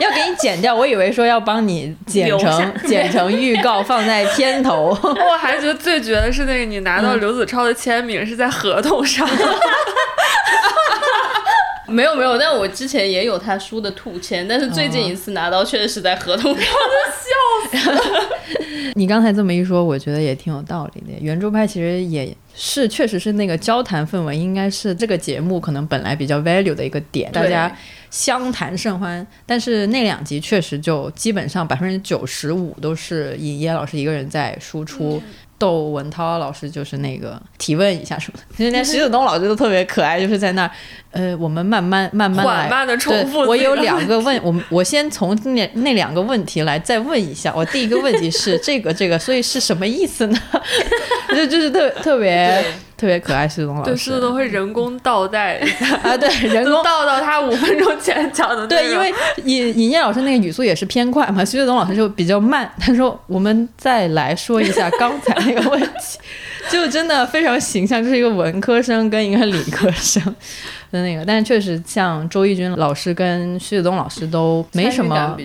要给你剪掉，我以为说要帮你剪成剪成预告放在片头。我还觉得最绝的是那个你拿到刘子超的签名是在合同上，没有没有，但我之前也有他书的兔签，但是最近一次拿到确实是在合同上笑死。你刚才这么一说，我觉得也挺有道理的。圆桌派其实也是，确实是那个交谈氛围，应该是这个节目可能本来比较 value 的一个点，大家相谈甚欢。但是那两集确实就基本上百分之九十五都是尹烨老师一个人在输出。窦文涛老师就是那个提问一下什么的，其实连徐子东老师都特别可爱，就是在那儿，呃，我们慢慢慢慢来缓慢的重对复我有两个问，我们我先从那那两个问题来再问一下。我第一个问题是这个这个，所以是什么意思呢？就就是特特别特别可爱，徐子东老师。对，狮子都会人工倒带一下，啊，对人工倒到他五分钟前讲的对，因为尹尹烨老师那个语速也是偏快嘛，徐子东老师就比较慢。他说：“我们再来说一下刚才那个问题，就真的非常形象，就是一个文科生跟一个理科生的那个。但是确实，像周轶君老师跟徐子东老师都没什么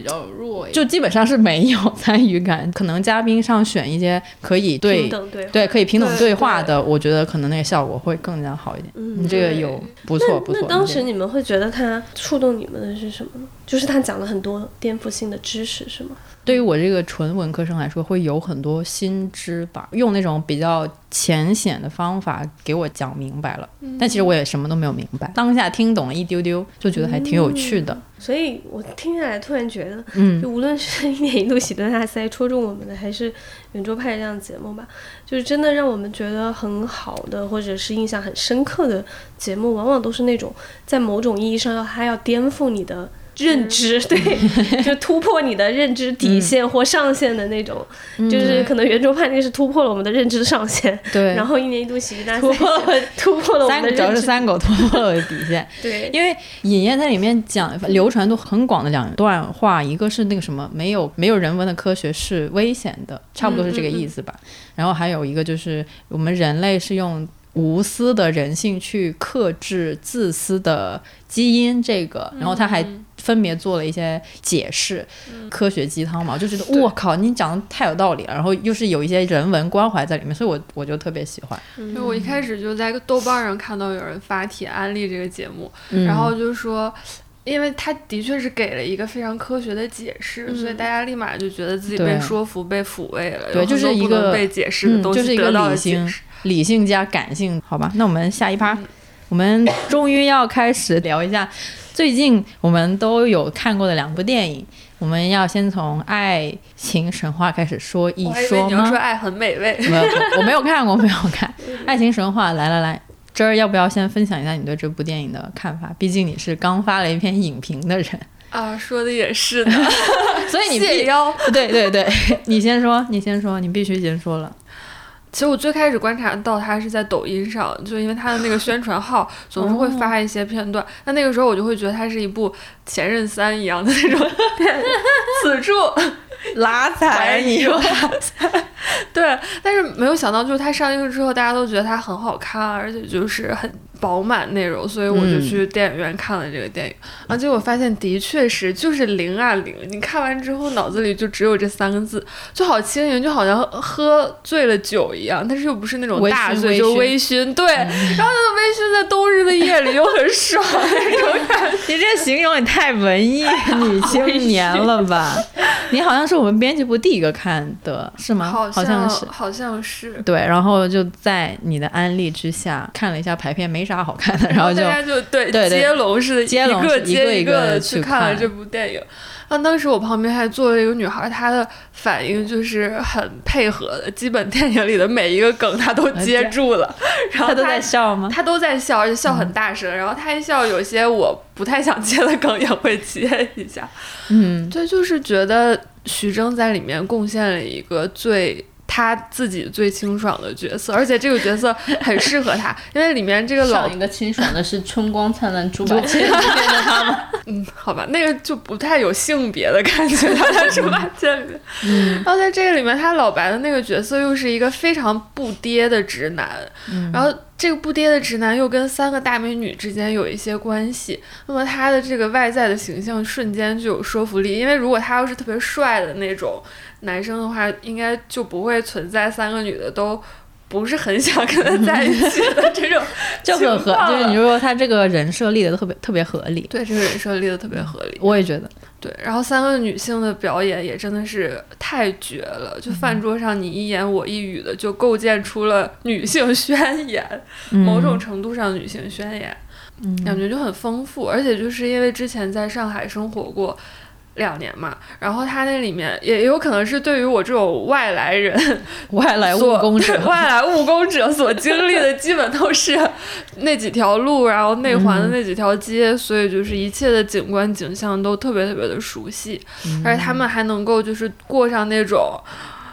就基本上是没有 参与感。可能嘉宾上选一些可以对平等对对可以平等对对话的，我觉得可能那个效果会更加好一点。嗯你这个有不错不错。那当时你们会觉得他触动你们的是什么呢？就是他讲了很多颠覆性的知识，是吗？对于我这个纯文科生来说，会有很多新知吧，用那种比较浅显的方法给我讲明白了。但其实我也什么都没有明白，当下听懂了一丢丢，就觉得还挺有趣的。所以我听下来突然觉得，嗯就无论是 一年一度喜剧大赛戳中我们的，还是圆桌派这样的节目吧，就是真的让我们觉得很好的，或者是印象很深刻的节目，往往都是那种在某种意义上要它要颠覆你的认知，对，就突破你的认知底线或上限的那种，就是可能圆桌派那个是突破了我们的认知上限，对。然后一年一度喜剧大赛突破了。突破了我们的，主要是三狗突破了底线，对。因为尹烨在里面讲流传度很广的两段话，一个是那个什么没有没有人文的科学是危险的，差不多是这个意思吧。然后还有一个就是我们人类是用。无私的人性去克制自私的基因，这个，然后他还分别做了一些解释，科学鸡汤嘛，我就觉得我靠，你讲的太有道理了，然后又是有一些人文关怀在里面，所以我我就特别喜欢。因为我一开始就在豆瓣上看到有人发帖安利这个节目，然后就说，因为他的确是给了一个非常科学的解释，所以大家立马就觉得自己被说服、被抚慰了，对，就是一个被解释的东西得到了解释。理性加感性，好吧，那我们下一趴，我们终于要开始聊一下最近我们都有看过的两部电影。我们要先从《爱情神话》开始说一说吗？你要说爱很美味。没有，我没有看过，没有看《爱情神话》。来来来，这儿要不要先分享一下你对这部电影的看法？毕竟你是刚发了一篇影评的人啊。说的也是的，所以你必 对对对，你先说，你先说，你必须先说了。其实我最开始观察到他是在抖音上，就因为他的那个宣传号 总是会发一些片段。那那个时候我就会觉得他是一部《前任三》一样的那种 此处拉踩你吧。对，但是没有想到，就是它上映之后，大家都觉得它很好看，而且就是很。饱满内容，所以我就去电影院看了这个电影，而且我发现的确是就是零啊零，你看完之后脑子里就只有这三个字，就好轻盈，就好像喝醉了酒一样，但是又不是那种大醉，就微醺，对，然后那个微醺在冬日的夜里又很爽那种感觉。你这形容也太文艺女青年了吧？你好像是我们编辑部第一个看的是吗？好像是，好像是。对，然后就在你的安利之下看了一下排片，没。啥好看的，然后大家就对接龙似的，一个接一个的去看了这部电影。那当时我旁边还坐了一个女孩，她的反应就是很配合的，基本电影里的每一个梗她都接住了。然后她都在笑吗？她都在笑，而且笑很大声。然后她一笑，有些我不太想接的梗也会接一下。嗯，对，就是觉得徐峥在里面贡献了一个最。他自己最清爽的角色，而且这个角色很适合他，因为里面这个老一个清爽的是春光灿烂猪八戒里面的他吗？嗯，好吧，那个就不太有性别的感觉，他在猪八戒里面。嗯，然后在这个里面，他老白的那个角色又是一个非常不爹的直男，然后这个不爹的直男又跟三个大美女之间有一些关系，那么他的这个外在的形象瞬间就有说服力，因为如果他要是特别帅的那种。男生的话，应该就不会存在三个女的都不是很想跟他在一起的这种 就很合，就是你说他这个人设立的特别特别合理。对，这个人设立的特别合理。我也觉得。对，然后三个女性的表演也真的是太绝了，就饭桌上你一言我一语的，就构建出了女性宣言，某种程度上女性宣言，感觉就很丰富，而且就是因为之前在上海生活过。两年嘛，然后他那里面也有可能是对于我这种外来人、外来务工者、外来务工者所经历的，基本都是那几条路，然后内环的那几条街，所以就是一切的景观景象都特别特别的熟悉，而且他们还能够就是过上那种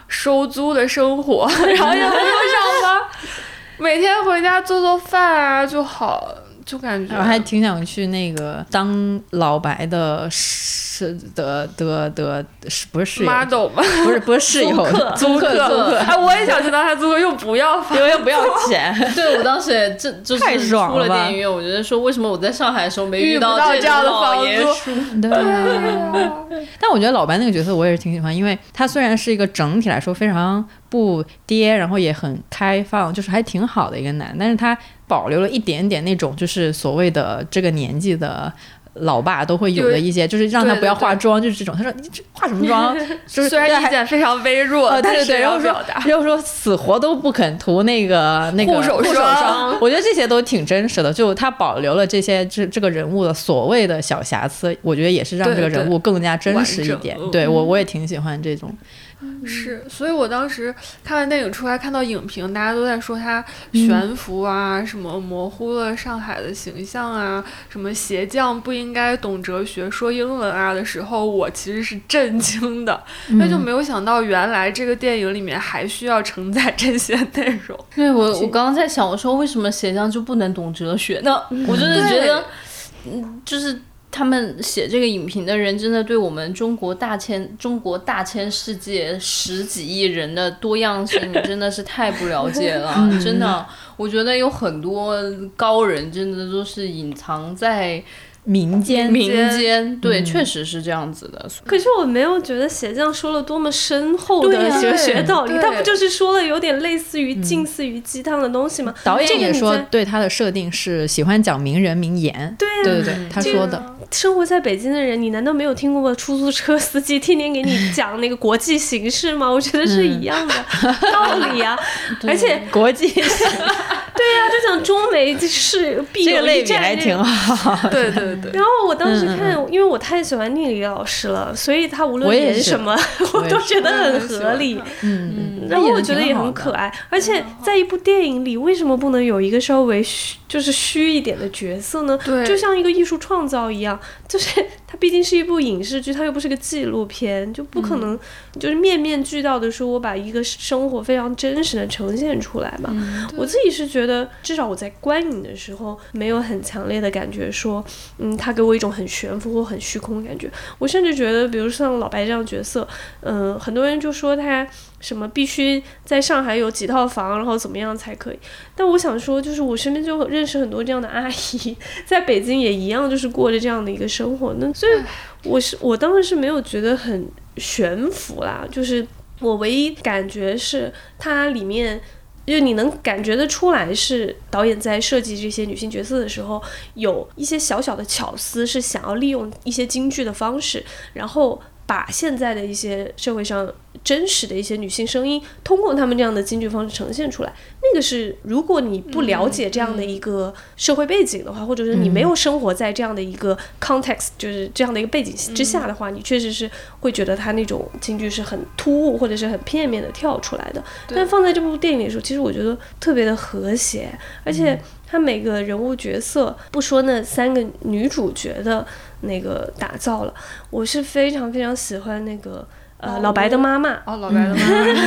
收租的生活，然后也不用上班，每天回家做做饭啊就好。就感觉我还挺想去那个当老白的是的的的是不是室友？model 吗？不是不是室友，租客 租客。哎，我也想去当他租客，又不要又又不要钱。对，我当时也这就是出了电影院，我觉得说为什么我在上海的时候没遇到这样的房租？对啊。但我觉得老白那个角色我也是挺喜欢，因为他虽然是一个整体来说非常不跌，然后也很开放，就是还挺好的一个男，但是他。保留了一点点那种，就是所谓的这个年纪的老爸都会有的一些，就是让他不要化妆，就是这种。他说：“你这化什么妆？”就是虽然意见非常微弱，对对对，然后说，然后说死活都不肯涂那个那个护手霜。我觉得这些都挺真实的，就他保留了这些这这个人物的所谓的小瑕疵，我觉得也是让这个人物更加真实一点。对我我也挺喜欢这种。是，所以我当时看完电影出来，看到影评，大家都在说它悬浮啊，什么模糊了上海的形象啊，什么鞋匠不应该懂哲学说英文啊的时候，我其实是震惊的，那就没有想到原来这个电影里面还需要承载这些内容。对我，我刚刚在想，我说为什么鞋匠就不能懂哲学呢？我就是觉得，嗯，就是。他们写这个影评的人，真的对我们中国大千 中国大千世界十几亿人的多样性真的是太不了解了。真的，我觉得有很多高人，真的都是隐藏在。民间，民间，对，确实是这样子的。可是我没有觉得鞋匠说了多么深厚的哲学道理，他不就是说了有点类似于近似于鸡汤的东西吗？导演也说，对他的设定是喜欢讲名人名言。对对对，他说的。生活在北京的人，你难道没有听过出租车司机天天给你讲那个国际形势吗？我觉得是一样的 道理啊。而且国际，对呀，就讲中美是必有一战，还挺好。对对对。然后我当时看，因为我太喜欢宁理老师了，所以他无论演什么，我 都觉得很合理。嗯嗯。然后我觉得也很可爱，而且在一部电影里，为什么不能有一个稍微虚，就是虚一点的角色呢？对，就像一个艺术创造一样。就是它毕竟是一部影视剧，它又不是个纪录片，就不可能就是面面俱到的说，我把一个生活非常真实的呈现出来嘛。我自己是觉得，至少我在观影的时候没有很强烈的感觉说，嗯，它给我一种很悬浮或很虚空的感觉。我甚至觉得，比如像老白这样角色，嗯，很多人就说他。什么必须在上海有几套房，然后怎么样才可以？但我想说，就是我身边就认识很多这样的阿姨，在北京也一样，就是过着这样的一个生活。那所以 我是我当时是没有觉得很悬浮啦，就是我唯一感觉是它里面，就你能感觉得出来是导演在设计这些女性角色的时候，有一些小小的巧思，是想要利用一些京剧的方式，然后。把现在的一些社会上真实的一些女性声音，通过他们这样的京剧方式呈现出来，那个是如果你不了解这样的一个社会背景的话，或者是你没有生活在这样的一个 context，就是这样的一个背景之下的话，你确实是会觉得他那种京剧是很突兀或者是很片面的跳出来的。但放在这部电影里的时候，其实我觉得特别的和谐，而且他每个人物角色，不说那三个女主角的。那个打造了，我是非常非常喜欢那个呃老白的妈妈。哦，老白的妈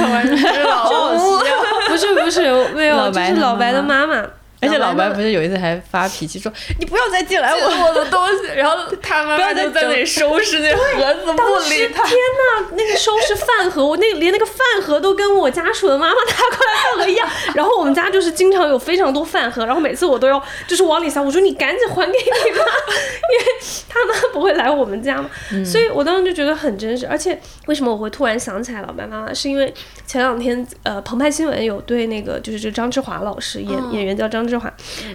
妈，老吴，不是不是没有，就是老白的。妈妈。而且老白不是有一次还发脾气说：“你不要再进来我我的东西。”然后他妈妈就在那里 收拾那盒子，不理他。天哪，那个收拾饭盒，我那连那个饭盒都跟我家属的妈妈拿过来饭盒一样。然后我们家就是经常有非常多饭盒，然后每次我都要就是往里塞。我说你赶紧还给你妈，因为他妈不会来我们家嘛。所以我当时就觉得很真实。而且为什么我会突然想起来老白妈妈，是因为前两天呃澎湃新闻有对那个就是这张志华老师演演员叫张志。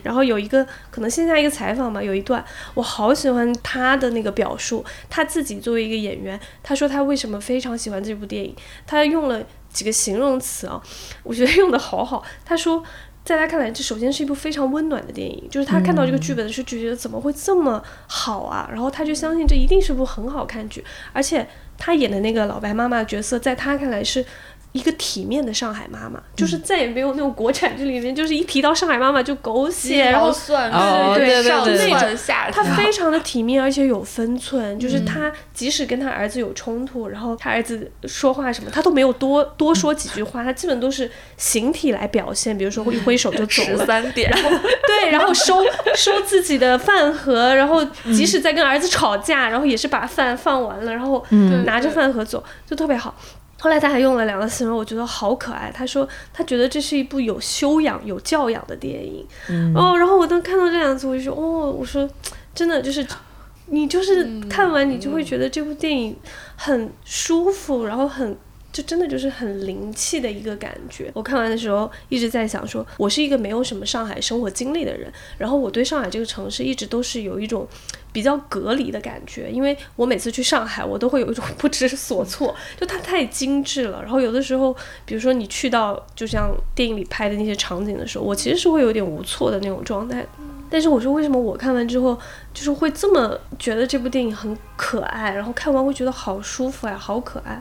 然后有一个可能线下一个采访吧，有一段我好喜欢他的那个表述。他自己作为一个演员，他说他为什么非常喜欢这部电影，他用了几个形容词啊，我觉得用的好好。他说，在他看来，这首先是一部非常温暖的电影，就是他看到这个剧本的时候就觉得怎么会这么好啊，然后他就相信这一定是部很好看剧，而且他演的那个老白妈妈角色，在他看来是。一个体面的上海妈妈，就是再也没有那种国产剧里面，就是一提到上海妈妈就狗血，然后对对上对下，她非常的体面，而且有分寸。就是她即使跟她儿子有冲突，然后她儿子说话什么，她都没有多多说几句话，她基本都是形体来表现，比如说一挥手就走了。十三点，然后对，然后收收自己的饭盒，然后即使在跟儿子吵架，然后也是把饭放完了，然后拿着饭盒走，就特别好。后来他还用了两个形容，我觉得好可爱。他说他觉得这是一部有修养、有教养的电影。哦，然后我当看到这两个字，我就说哦，我说真的就是，你就是看完你就会觉得这部电影很舒服，然后很。就真的就是很灵气的一个感觉。我看完的时候一直在想，说我是一个没有什么上海生活经历的人，然后我对上海这个城市一直都是有一种比较隔离的感觉，因为我每次去上海，我都会有一种不知所措，就它太精致了。然后有的时候，比如说你去到就像电影里拍的那些场景的时候，我其实是会有点无措的那种状态。但是我说为什么我看完之后就是会这么觉得这部电影很可爱，然后看完会觉得好舒服呀，好可爱。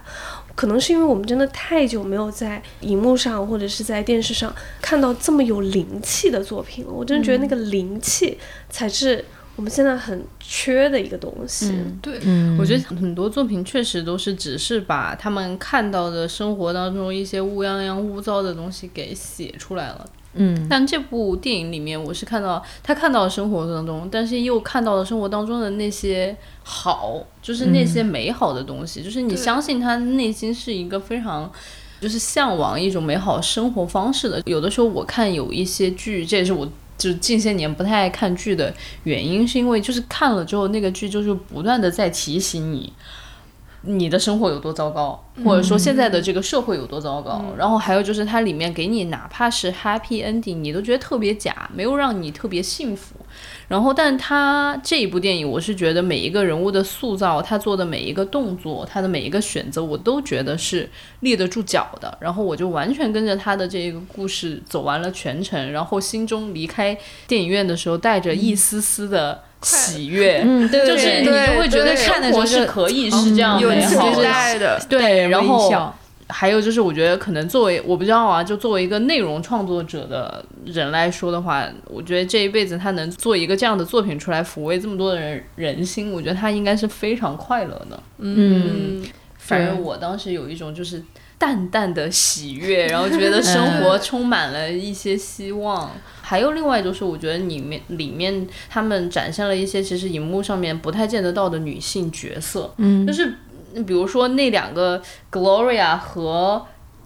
可能是因为我们真的太久没有在荧幕上或者是在电视上看到这么有灵气的作品了。我真的觉得那个灵气才是我们现在很缺的一个东西。对，我觉得很多作品确实都是只是把他们看到的生活当中一些乌泱泱、污糟的东西给写出来了。嗯，但这部电影里面，我是看到他看到了生活当中，但是又看到了生活当中的那些好，就是那些美好的东西，就是你相信他内心是一个非常，就是向往一种美好生活方式的。有的时候我看有一些剧，这也是我就近些年不太爱看剧的原因，是因为就是看了之后那个剧就是不断的在提醒你。你的生活有多糟糕，或者说现在的这个社会有多糟糕，然后还有就是它里面给你哪怕是 happy ending，你都觉得特别假，没有让你特别幸福。然后，但他这一部电影，我是觉得每一个人物的塑造，他做的每一个动作，他的每一个选择，我都觉得是立得住脚的。然后我就完全跟着他的这个故事走完了全程，然后心中离开电影院的时候带着一丝丝的。喜悦，嗯，对，就是你就会觉得看的时候是可以是这样美好的，对，然后还有就是我觉得可能作为我不知道啊，就作为一个内容创作者的人来说的话，我觉得这一辈子他能做一个这样的作品出来，抚慰这么多的人人心，我觉得他应该是非常快乐的。嗯，反正我当时有一种就是淡淡的喜悦，然后觉得生活充满了一些希望。还有另外就是，我觉得里面里面他们展现了一些其实荧幕上面不太见得到的女性角色，嗯，就是比如说那两个 Gloria 和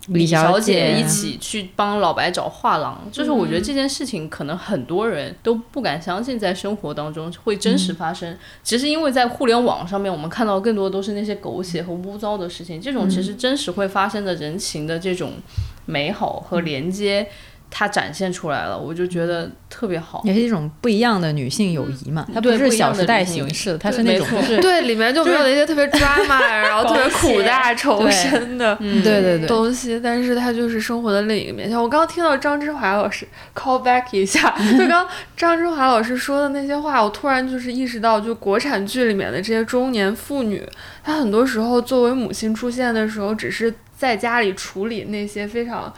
李小姐一起去帮老白找画廊，就是我觉得这件事情可能很多人都不敢相信在生活当中会真实发生。其实因为在互联网上面，我们看到更多都是那些狗血和污糟的事情，这种其实真实会发生的人情的这种美好和连接。它展现出来了，我就觉得特别好，也是一种不一样的女性友谊嘛。它不是小时代形式，它是那种就是对里面就没有那些特别抓马，然后 特别苦大仇深的对对对东西，但是它就是生活的另一个面。向我刚刚听到张之华老师 call back 一下，就刚张之华老师说的那些话，我突然就是意识到，就国产剧里面的这些中年妇女，她很多时候作为母亲出现的时候，只是在家里处理那些非常。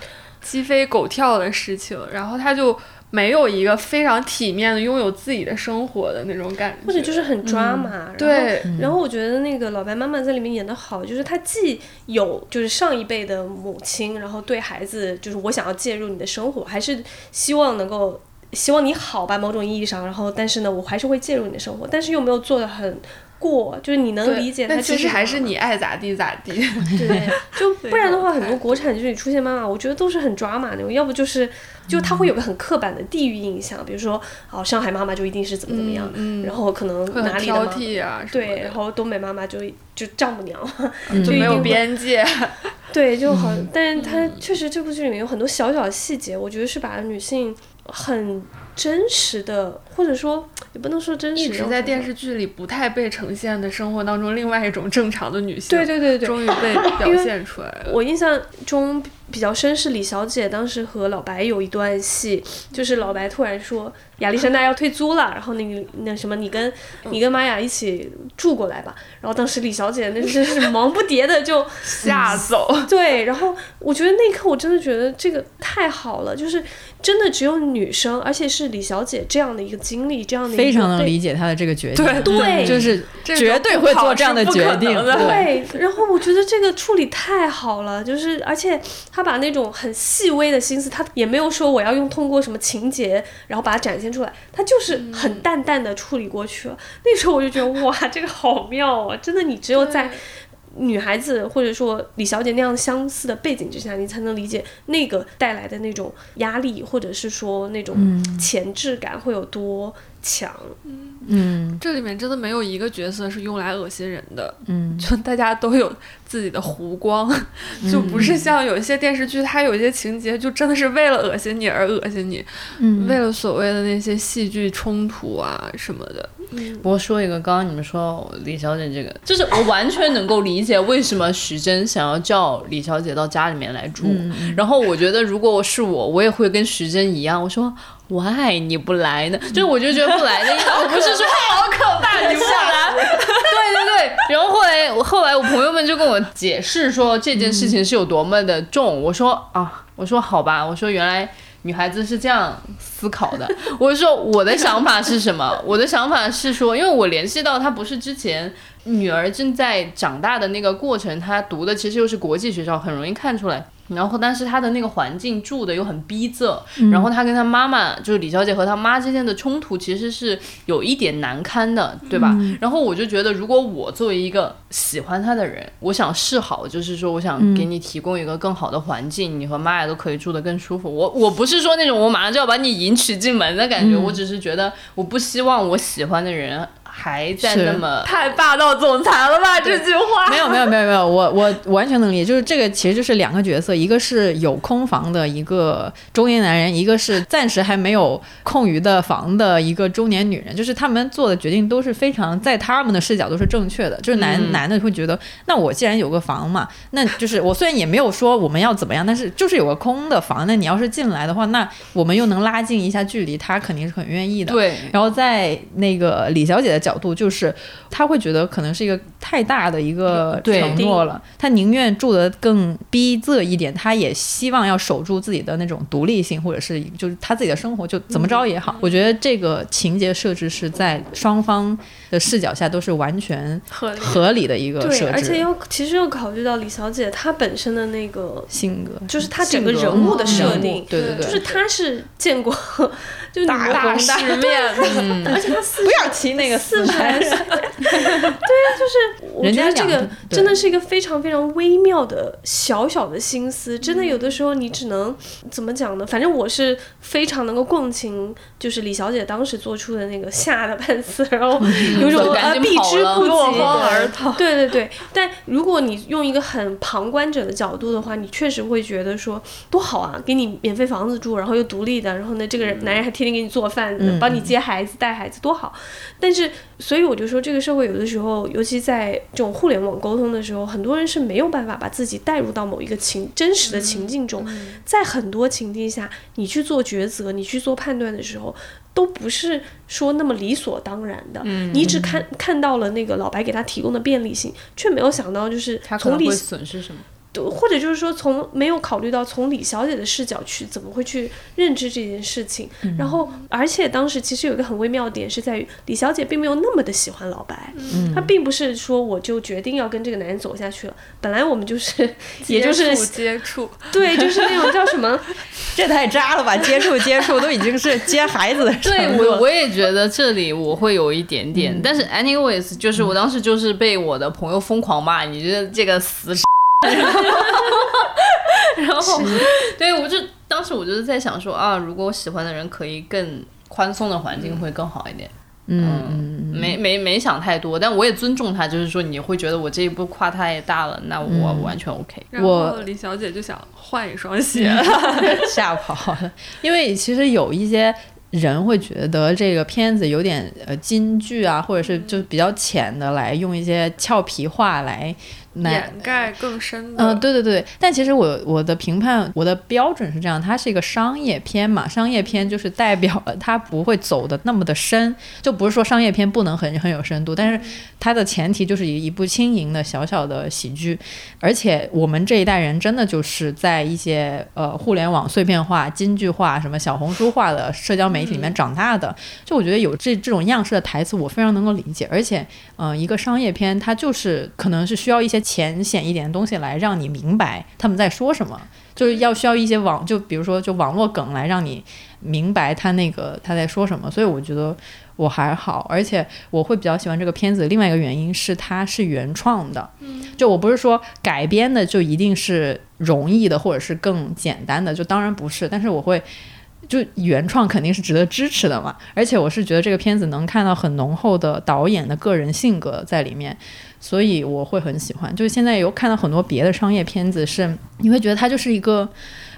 鸡飞狗跳的事情，然后他就没有一个非常体面的拥有自己的生活的那种感觉，或者就是很抓马。对，然后我觉得那个老白妈妈在里面演的好，就是她既有就是上一辈的母亲，然后对孩子就是我想要介入你的生活，还是希望能够希望你好吧，某种意义上，然后但是呢，我还是会介入你的生活，但是又没有做的很。过就是你能理解，他其实还是你爱咋地咋地。对，就不然的话，很多国产剧里出现妈妈，我觉得都是很抓马那种，要不就是就他会有个很刻板的地域印象，比如说哦，上海妈妈就一定是怎么怎么样，然后可能哪里挑剔啊，对，然后东北妈妈就就丈母娘 就没有边界。对，就好，但是他确实这部剧里面有很多小小的细节，我觉得是把女性很。真实的，或者说 也不能说真实，一直在电视剧里不太被呈现的生活当中，另外一种正常的女性，对对对对，终于被表现出来了。我印象中比较深是李小姐当时和老白有一段戏，就是老白突然说。亚历山大要退租了，然后那那什么，你跟你跟玛雅一起住过来吧。然后当时李小姐那真是 忙不迭的就吓走。对，然后我觉得那一刻我真的觉得这个太好了，就是真的只有女生，而且是李小姐这样的一个经历，这样的非常能理解她的这个决定。对对，就是绝对会做这样的决定。对，然后我觉得这个处理太好了，就是而且她把那种很细微的心思，他也没有说我要用通过什么情节，然后把它展现。出来，他就是很淡淡的处理过去了。那时候我就觉得哇，这个好妙啊！真的，你只有在女孩子或者说李小姐那样相似的背景之下，你才能理解那个带来的那种压力，或者是说那种前置感会有多强。嗯，这里面真的没有一个角色是用来恶心人的。嗯，就大家都有。自自己的弧光，就不是像有一些电视剧，它有一些情节就真的是为了恶心你而恶心你，嗯为了所谓的那些戏剧冲突啊什么的。不过说一个，刚刚你们说李小姐这个，就是我完全能够理解为什么徐峥想要叫李小姐到家里面来住。然后我觉得，如果是我，我也会跟徐峥一样，我说 why 你不来呢？就是我就觉得不来的意思，我不是说好可怕，你不来。对对对。然后后来，我后来我朋友们就跟我解释说这件事情是有多么的重。我说啊，我说好吧，我说原来。女孩子是这样思考的，我说我的想法是什么？我的想法是说，因为我联系到他不是之前女儿正在长大的那个过程，她读的其实又是国际学校，很容易看出来。然后，但是她的那个环境住的又很逼仄，然后她跟她妈妈，就是李小姐和她妈之间的冲突，其实是有一点难堪的，对吧？然后我就觉得，如果我作为一个喜欢她的人，我想示好，就是说，我想给你提供一个更好的环境，你和妈呀都可以住得更舒服。我我不是说那种我马上就要把你迎娶进门的感觉，我只是觉得，我不希望我喜欢的人。还在那么太霸道总裁了吧？这句话没有没有没有没有，我 我完全能理解，就是这个其实就是两个角色，一个是有空房的一个中年男人，一个是暂时还没有空余的房的一个中年女人，就是他们做的决定都是非常在他们的视角都是正确的。就是男男的会觉得，那我既然有个房嘛，那就是我虽然也没有说我们要怎么样，但是就是有个空的房，那你要是进来的话，那我们又能拉近一下距离，他肯定是很愿意的。对，然后在那个李小姐的。角度就是，他会觉得可能是一个太大的一个承诺了，他宁愿住得更逼仄一点，他也希望要守住自己的那种独立性，或者是就是他自己的生活就怎么着也好。我觉得这个情节设置是在双方的视角下都是完全合合理的一个设置，而且要其实要考虑到李小姐她本身的那个性格，就是她整个人物的设定，对对对，就是她是见过。就大大世面，而且她不要提那个 对啊，就是我觉得这个真的是一个非常非常微妙的小小的心思，真的有的时候你只能怎么讲呢？反正我是非常能够共情，就是李小姐当时做出的那个吓得半死，然后 有种啊避之不及，对对对，但如果你用一个很旁观者的角度的话，你确实会觉得说多好啊，给你免费房子住，然后又独立的，然后呢，这个人男人还天天。给你做饭，帮你接孩子、带孩子，多好！但是，所以我就说，这个社会有的时候，尤其在这种互联网沟通的时候，很多人是没有办法把自己带入到某一个情真实的情境中。在很多情境下，你去做抉择、你去做判断的时候，都不是说那么理所当然的。你只看看到了那个老白给他提供的便利性，却没有想到就是他可能会损失什么。或者就是说，从没有考虑到从李小姐的视角去怎么会去认知这件事情，然后而且当时其实有一个很微妙的点是在于李小姐并没有那么的喜欢老白，她并不是说我就决定要跟这个男人走下去了，本来我们就是也就是接触，对，就是那种叫什么，这太渣了吧，接触接触都已经是接孩子的事对我我也觉得这里我会有一点点，但是 anyways 就是我当时就是被我的朋友疯狂骂，你觉得这个死。然后，对我就当时我就是在想说啊，如果我喜欢的人可以更宽松的环境会更好一点。嗯，没没没想太多，但我也尊重他，就是说你会觉得我这一步跨太大了，那我完全 OK。我李小姐就想换一双鞋，吓跑了，因为其实有一些。人会觉得这个片子有点呃京剧啊，或者是就比较浅的，来用一些俏皮话来掩盖更深的。嗯，对对对。但其实我我的评判，我的标准是这样，它是一个商业片嘛，商业片就是代表了它不会走的那么的深，就不是说商业片不能很很有深度，但是它的前提就是一一部轻盈的小小的喜剧。而且我们这一代人真的就是在一些呃互联网碎片化、京剧化、什么小红书化的社交媒体。里面长大的，就我觉得有这这种样式的台词，我非常能够理解。而且，嗯，一个商业片，它就是可能是需要一些浅显一点的东西来让你明白他们在说什么，就是要需要一些网，就比如说就网络梗来让你明白他那个他在说什么。所以我觉得我还好，而且我会比较喜欢这个片子。另外一个原因是它是原创的，就我不是说改编的就一定是容易的或者是更简单的，就当然不是。但是我会。就原创肯定是值得支持的嘛。而且我是觉得这个片子能看到很浓厚的导演的个人性格在里面，所以我会很喜欢。就是现在有看到很多别的商业片子，是你会觉得它就是一个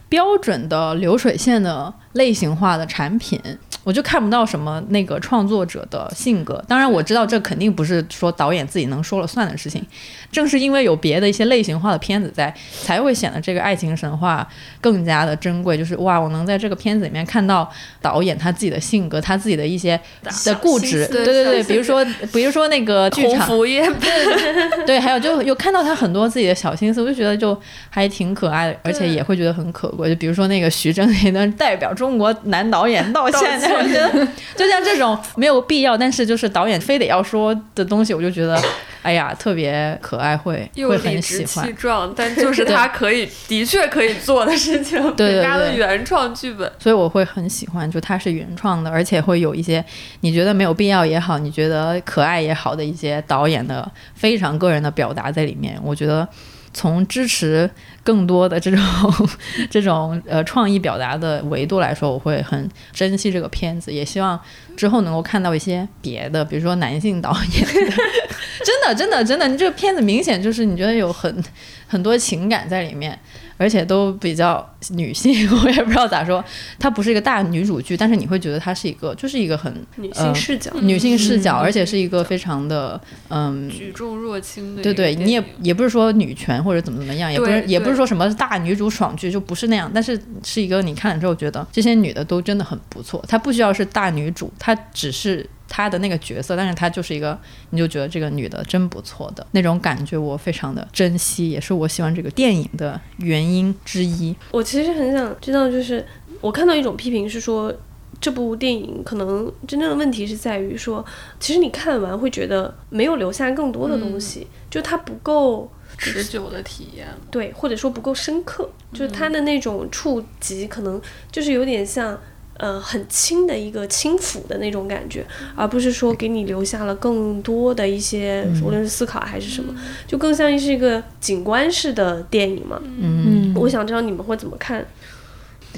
标准的流水线的类型化的产品。我就看不到什么那个创作者的性格，当然我知道这肯定不是说导演自己能说了算的事情，正是因为有别的一些类型化的片子在，才会显得这个爱情神话更加的珍贵。就是哇，我能在这个片子里面看到导演他自己的性格，他自己的一些的固执，对对对，比如说比如说那个剧场，对，还有就有看到他很多自己的小心思，我就觉得就还挺可爱的，而且也会觉得很可贵。就比如说那个徐峥那段代表中国男导演 道歉。我觉得 就像这种没有必要，但是就是导演非得要说的东西，我就觉得，哎呀，特别可爱，会会很喜欢。气壮，但就是他可以的确可以做的事情，对家的原创剧本，所以我会很喜欢，就他是原创的，而且会有一些你觉得没有必要也好，你觉得可爱也好的一些导演的非常个人的表达在里面，我觉得。从支持更多的这种 这种呃创意表达的维度来说，我会很珍惜这个片子，也希望之后能够看到一些别的，比如说男性导演。真的，真的，真的，你这个片子明显就是你觉得有很很多情感在里面。而且都比较女性，我也不知道咋说。它不是一个大女主剧，但是你会觉得它是一个，就是一个很女性视角，女性视角，而且是一个非常的嗯举重若轻的。对对，你也也不是说女权或者怎么怎么样，也不是也不是说什么大女主爽剧，就不是那样。但是是一个你看了之后觉得这些女的都真的很不错。她不需要是大女主，她只是。她的那个角色，但是她就是一个，你就觉得这个女的真不错的那种感觉，我非常的珍惜，也是我喜欢这个电影的原因之一。我其实很想知道，就是我看到一种批评是说，这部电影可能真正的问题是在于说，其实你看完会觉得没有留下更多的东西，就它不够持久的体验，对，或者说不够深刻，就是它的那种触及可能就是有点像。呃，很轻的一个轻抚的那种感觉，而不是说给你留下了更多的一些，无论是思考还是什么，就更像是一个景观式的电影嘛。嗯，我想知道你们会怎么看。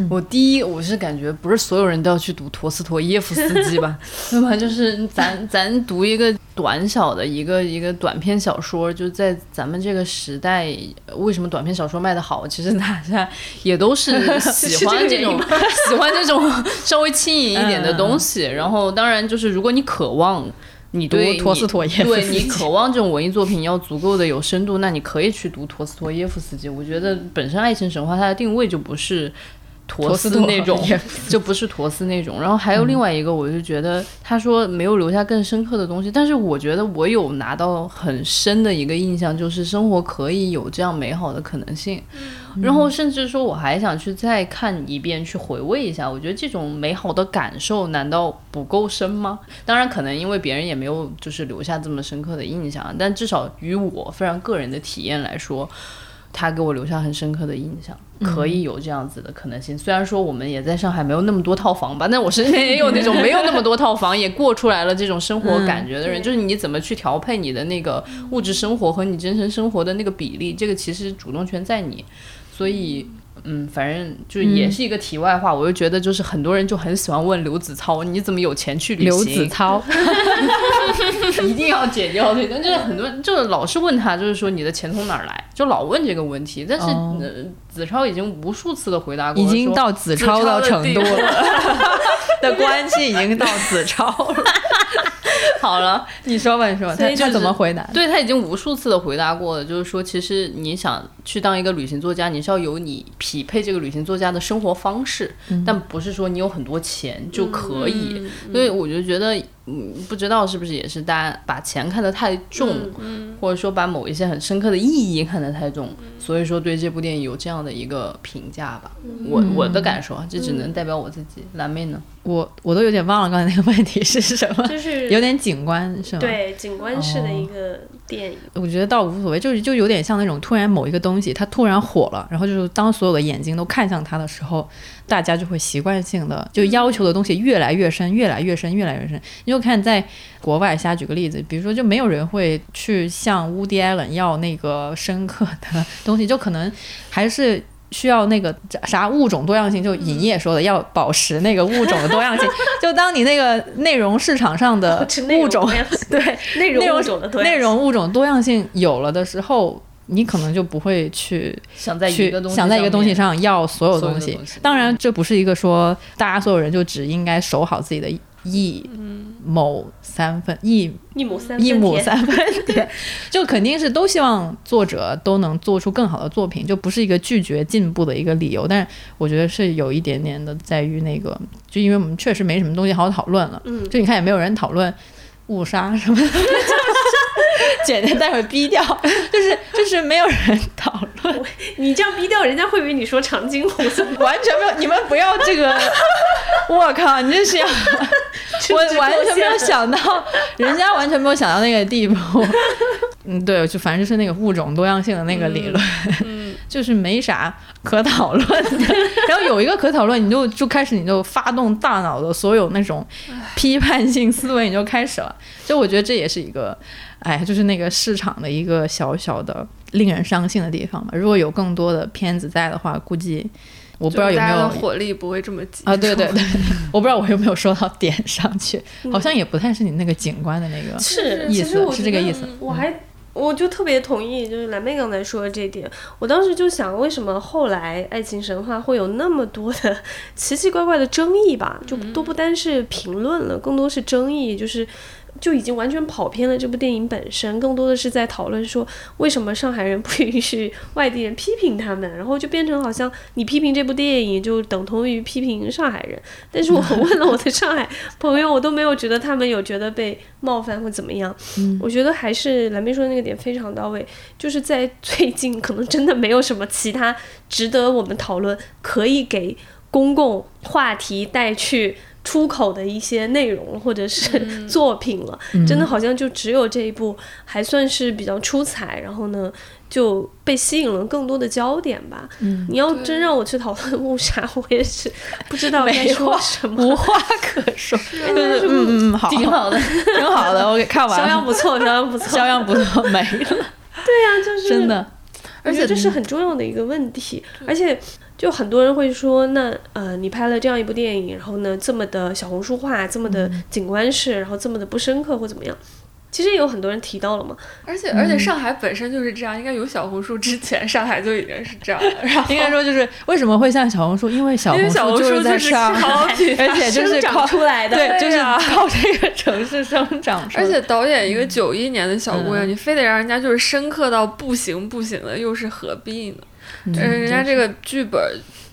我第一，我是感觉不是所有人都要去读陀思妥耶夫斯基吧？对吧？就是咱咱读一个短小的一个一个短篇小说，就在咱们这个时代，为什么短篇小说卖的好？其实大家也都是喜欢这种 喜欢这种稍微轻盈一点的东西。然后，当然就是如果你渴望你读陀思妥耶夫对你渴望这种文艺作品要足够的有深度，那你可以去读陀思妥耶夫斯基。我觉得本身爱情神话它的定位就不是。陀思那种 就不是陀思那种，然后还有另外一个，我就觉得他说没有留下更深刻的东西，但是我觉得我有拿到很深的一个印象，就是生活可以有这样美好的可能性，然后甚至说我还想去再看一遍，去回味一下，我觉得这种美好的感受难道不够深吗？当然，可能因为别人也没有就是留下这么深刻的印象，但至少于我非常个人的体验来说。他给我留下很深刻的印象，可以有这样子的可能性。虽然说我们也在上海没有那么多套房吧，但我身边也有那种没有那么多套房，也过出来了这种生活感觉的人。就是你怎么去调配你的那个物质生活和你真实生活的那个比例，这个其实主动权在你。所以。嗯，反正就也是一个题外话，我就觉得就是很多人就很喜欢问刘子超，你怎么有钱去旅行？刘子超 一定要剪掉这段，就是很多人就是老是问他，就是说你的钱从哪儿来，就老问这个问题。但是子超已经无数次的回答过，已经到子超的 程度了，的关系已经到子超了。好了，你说吧，你说吧他他怎么回答？对他已经无数次的回答过了，就是说，其实你想去当一个旅行作家，你是要有你匹配这个旅行作家的生活方式，但不是说你有很多钱就可以。所以我就觉得。嗯，不知道是不是也是大家把钱看得太重，或者说把某一些很深刻的意义看得太重，所以说对这部电影有这样的一个评价吧。我我的感受啊，这只能代表我自己。蓝妹呢？我我都有点忘了刚才那个问题是什么，就是 有点景观是吗？对，景观式的一个电影。我觉得倒无所谓，就是就有点像那种突然某一个东西它突然火了，然后就是当所有的眼睛都看向它的时候。大家就会习惯性的就要求的东西越来越深，越来越深，越来越深。你就看在国外，瞎举个例子，比如说就没有人会去向 Woody Allen 要那个深刻的东西，就可能还是需要那个啥物种多样性，就尹烨说的要保持那个物种的多样性。就当你那个内容市场上的 物种，对内容物种的内容物种多样性有了的时候，你可能就不会去想在一个想在一个东西上要所有东西。当然，这不是一个说大家所有人就只应该守好自己的。一亩三分一一亩三一亩三分田，就肯定是都希望作者都能做出更好的作品，就不是一个拒绝进步的一个理由。但是我觉得是有一点点的在于那个，就因为我们确实没什么东西好讨论了。嗯，就你看也没有人讨论误杀什么的。简单，待会逼掉，就是就是没有人讨论。你这样逼掉，人家会以为你说长津湖，完全没有。你们不要这个，我靠，你这是要，我完全没有想到，人家完全没有想到那个地步。嗯，对，就反正就是那个物种多样性的那个理论，嗯，就是没啥可讨论的。然后有一个可讨论，你就就开始你就发动大脑的所有那种批判性思维，你就开始了。就我觉得这也是一个。哎，就是那个市场的一个小小的令人伤心的地方嘛。如果有更多的片子在的话，估计我不知道有没有火力不会这么急啊。对对对，我不知道我有没有说到点上去，好像也不太是你那个景观的那个是意思，是这个意思。我还我就特别同意，就是蓝妹刚才说的这点。我当时就想，为什么后来《爱情神话》会有那么多的奇奇怪怪的争议吧？就都不单是评论了，更多是争议，就是。就已经完全跑偏了这部电影本身，更多的是在讨论说为什么上海人不允许外地人批评他们，然后就变成好像你批评这部电影就等同于批评上海人。但是我问了我的上海朋友，我都没有觉得他们有觉得被冒犯或怎么样。我觉得还是蓝冰说的那个点非常到位，就是在最近可能真的没有什么其他值得我们讨论、可以给公共话题带去。出口的一些内容或者是 作品了，真的好像就只有这一部还算是比较出彩，然后呢就被吸引了更多的焦点吧。你要真让我去讨论误杀，我也是 不知道该说什么，无话可说。嗯嗯嗯，好，挺好的，挺好的，我给看完了。销量不错，销量不错，销量不错，没了。对呀，就是真的，而且这是很重要的一个问题，而且。就很多人会说，那呃，你拍了这样一部电影，然后呢，这么的小红书化，这么的景观式，然后这么的不深刻或怎么样？其实也有很多人提到了嘛。而且而且上海本身就是这样，应该有小红书之前，上海就已经是这样了。然后 应该说就是为什么会像小红书？因为小红书就是在上海，而且就是靠出来的，对，就是靠这个城市生长出来。而且导演一个九一年的小姑娘，你非得让人家就是深刻到不行不行的，又是何必呢？嗯，人家这个剧本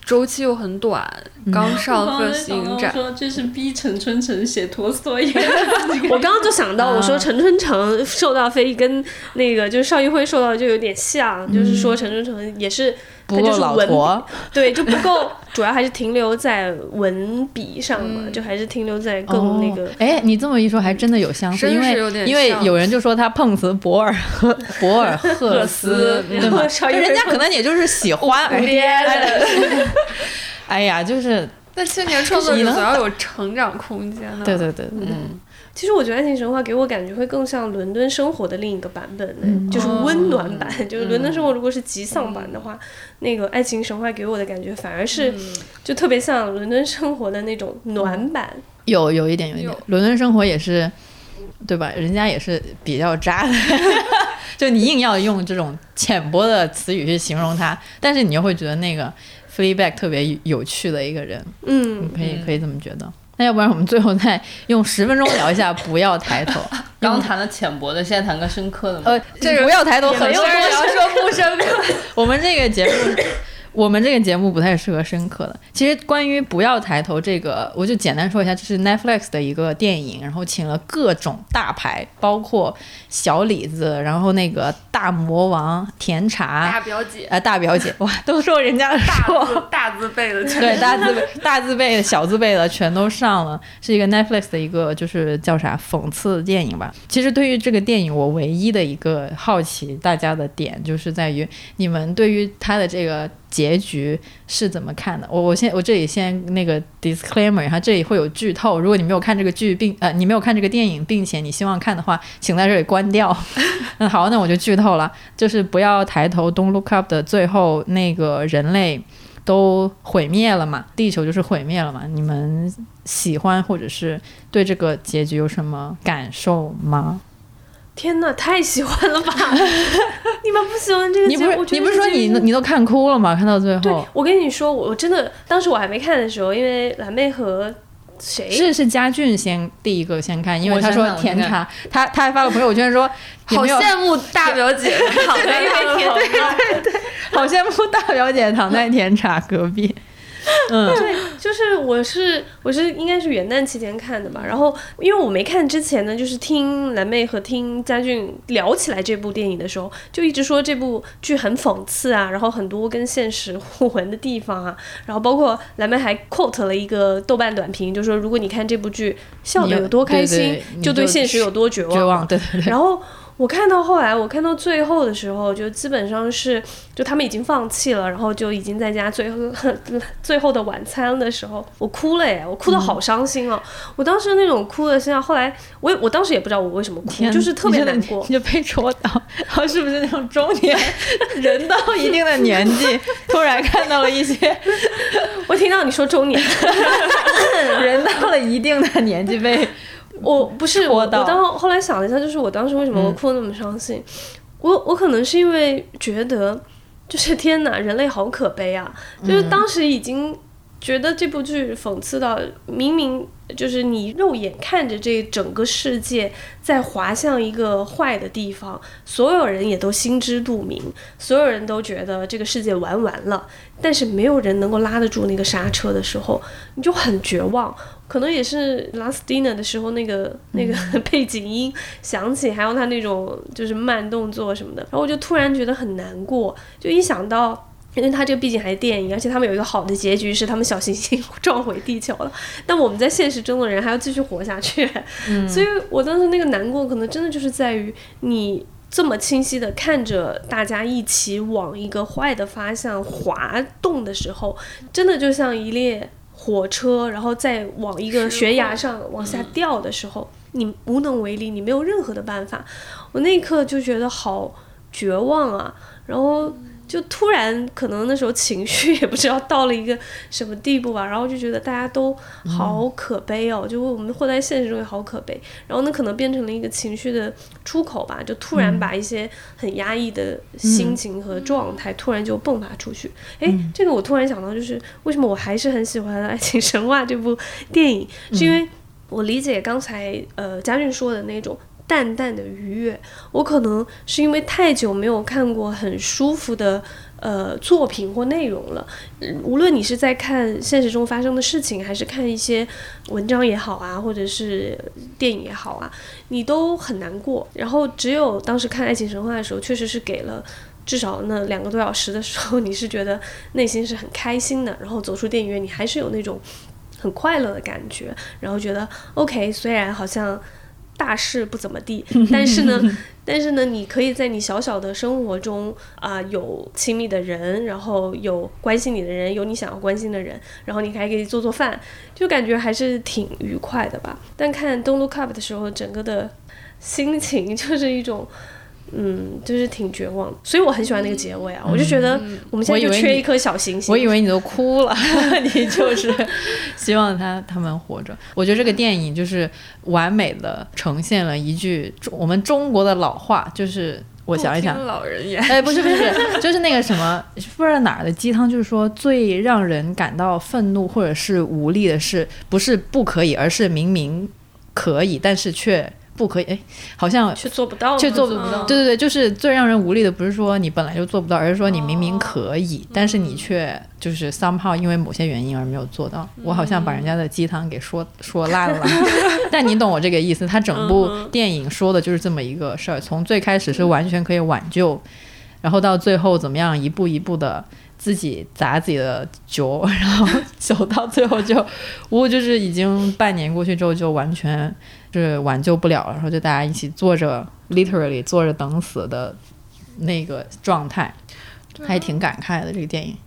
周期又很短，刚上个影展。说这是逼陈春成写陀思妥。我刚刚就想到，我说陈春成受到非议跟那个就是邵艺辉受到就有点像，就是说陈春成也是。不够老驼，对，就不够，主要还是停留在文笔上嘛，就还是停留在更那个。哎，你这么一说，还真的有相似，因为因为有人就说他碰瓷博尔赫博尔赫斯，对吗？人家可能也就是喜欢而已。哎呀，就是，那青年创作者总要有成长空间的。对对对，嗯。其实我觉得《爱情神话》给我感觉会更像伦敦生活的另一个版本，就是温暖版。就是伦敦生活如果是极丧版的话，那个《爱情神话》给我的感觉反而是就特别像伦敦生活的那种暖版。有有一点，有一点，伦敦生活也是，对吧？人家也是比较渣的，就你硬要用这种浅薄的词语去形容他，但是你又会觉得那个 Fleabag 特别有趣的一个人。嗯，可以可以这么觉得。那要不然我们最后再用十分钟聊一下，不要抬头。刚谈了浅薄的，现在谈个深刻的。呃，这个不要抬头，很多人要说不深刻。我们这个节目。我们这个节目不太适合深刻的。其实关于不要抬头这个，我就简单说一下，这是 Netflix 的一个电影，然后请了各种大牌，包括小李子，然后那个大魔王甜茶，大表姐，呃，大表姐，哇，都说人家 大字大字辈的，对，大字辈、大字辈的、小字辈的全都上了，是一个 Netflix 的一个就是叫啥讽刺电影吧。其实对于这个电影，我唯一的一个好奇大家的点，就是在于你们对于他的这个。结局是怎么看的？我我先我这里先那个 disclaimer，然后这里会有剧透。如果你没有看这个剧，并呃你没有看这个电影，并且你希望看的话，请在这里关掉。那 好，那我就剧透了，就是不要抬头，Don't look up 的最后那个人类都毁灭了嘛，地球就是毁灭了嘛。你们喜欢或者是对这个结局有什么感受吗？天哪，太喜欢了吧！你们不喜欢这个？你不是你不是说你你都看哭了吗？看到最后，对我跟你说，我真的当时我还没看的时候，因为蓝妹和谁是是佳俊先第一个先看，因为他说甜茶，他他还发了朋友圈说，好羡慕大表姐躺在甜对对对，好羡慕大表姐躺在甜茶隔壁。嗯，对，就是我是我是应该是元旦期间看的吧，然后因为我没看之前呢，就是听蓝妹和听佳俊聊起来这部电影的时候，就一直说这部剧很讽刺啊，然后很多跟现实互文的地方啊，然后包括蓝妹还 quote 了一个豆瓣短评，就说如果你看这部剧笑得有多开心，就对现实有多绝望。绝望，对对对。然后。我看到后来，我看到最后的时候，就基本上是，就他们已经放弃了，然后就已经在家最后 最后的晚餐的时候，我哭了哎，我哭的好伤心哦。我当时那种哭的心啊，后来我我当时也不知道我为什么哭，就是特别难过，就被戳到，然后是不是那种中年 人到一定的年纪，突然看到了一些，我听到你说中年 人到了一定的年纪被。我不是我，我当后来想了一下，就是我当时为什么会哭那么伤心？我我可能是因为觉得，就是天哪，人类好可悲啊！就是当时已经觉得这部剧讽刺到，明明就是你肉眼看着这整个世界在滑向一个坏的地方，所有人也都心知肚明，所有人都觉得这个世界玩完了，但是没有人能够拉得住那个刹车的时候，你就很绝望。可能也是 last dinner 的时候，那个那 个背景音响起，还有他那种就是慢动作什么的，然后我就突然觉得很难过，就一想到，因为他这个毕竟还是电影，而且他们有一个好的结局是他们小行星 撞毁地球了，但我们在现实中的人还要继续活下去，所以我当时那个难过可能真的就是在于你这么清晰的看着大家一起往一个坏的方向滑动的时候，真的就像一列。火车，然后再往一个悬崖上往下掉的时候，你无能为力，你没有任何的办法。我那一刻就觉得好绝望啊，然后。就突然，可能那时候情绪也不知道到了一个什么地步吧，然后就觉得大家都好可悲哦，就我们活在现实中也好可悲，然后那可能变成了一个情绪的出口吧，就突然把一些很压抑的心情和状态突然就迸发出去。哎，这个我突然想到，就是为什么我还是很喜欢《爱情神话》这部电影，是因为我理解刚才呃佳俊说的那种。淡淡的愉悦，我可能是因为太久没有看过很舒服的呃作品或内容了。无论你是在看现实中发生的事情，还是看一些文章也好啊，或者是电影也好啊，你都很难过。然后只有当时看《爱情神话》的时候，确实是给了至少那两个多小时的时候，你是觉得内心是很开心的。然后走出电影院，你还是有那种很快乐的感觉。然后觉得 OK，虽然好像。大事不怎么地，但是呢，但是呢，你可以在你小小的生活中啊，有亲密的人，然后有关心你的人，有你想要关心的人，然后你还可以做做饭，就感觉还是挺愉快的吧。但看《Don't Look Up》的时候，整个的心情就是一种。嗯，就是挺绝望，所以我很喜欢那个结尾啊！我就觉得我们现在就缺一颗小星星。我以为你都哭了，你就是希望他他们活着。我觉得这个电影就是完美的呈现了一句我们中国的老话，就是我想一想，老人言。哎，不是不是，就是那个什么不知道哪儿的鸡汤，就是说最让人感到愤怒或者是无力的是，不是不可以，而是明明可以，但是却。不可以，哎，好像却做不到，却做不到。对对对，就是最让人无力的，不是说你本来就做不到，而是说你明明可以，但是你却就是 somehow 因为某些原因而没有做到。我好像把人家的鸡汤给说说烂了，但你懂我这个意思。他整部电影说的就是这么一个事儿，从最开始是完全可以挽救，然后到最后怎么样，一步一步的自己砸自己的脚，然后走到最后就，我就是已经半年过去之后就完全。是挽救不了了，然后就大家一起坐着，literally 坐着等死的那个状态，还挺感慨的这个电影。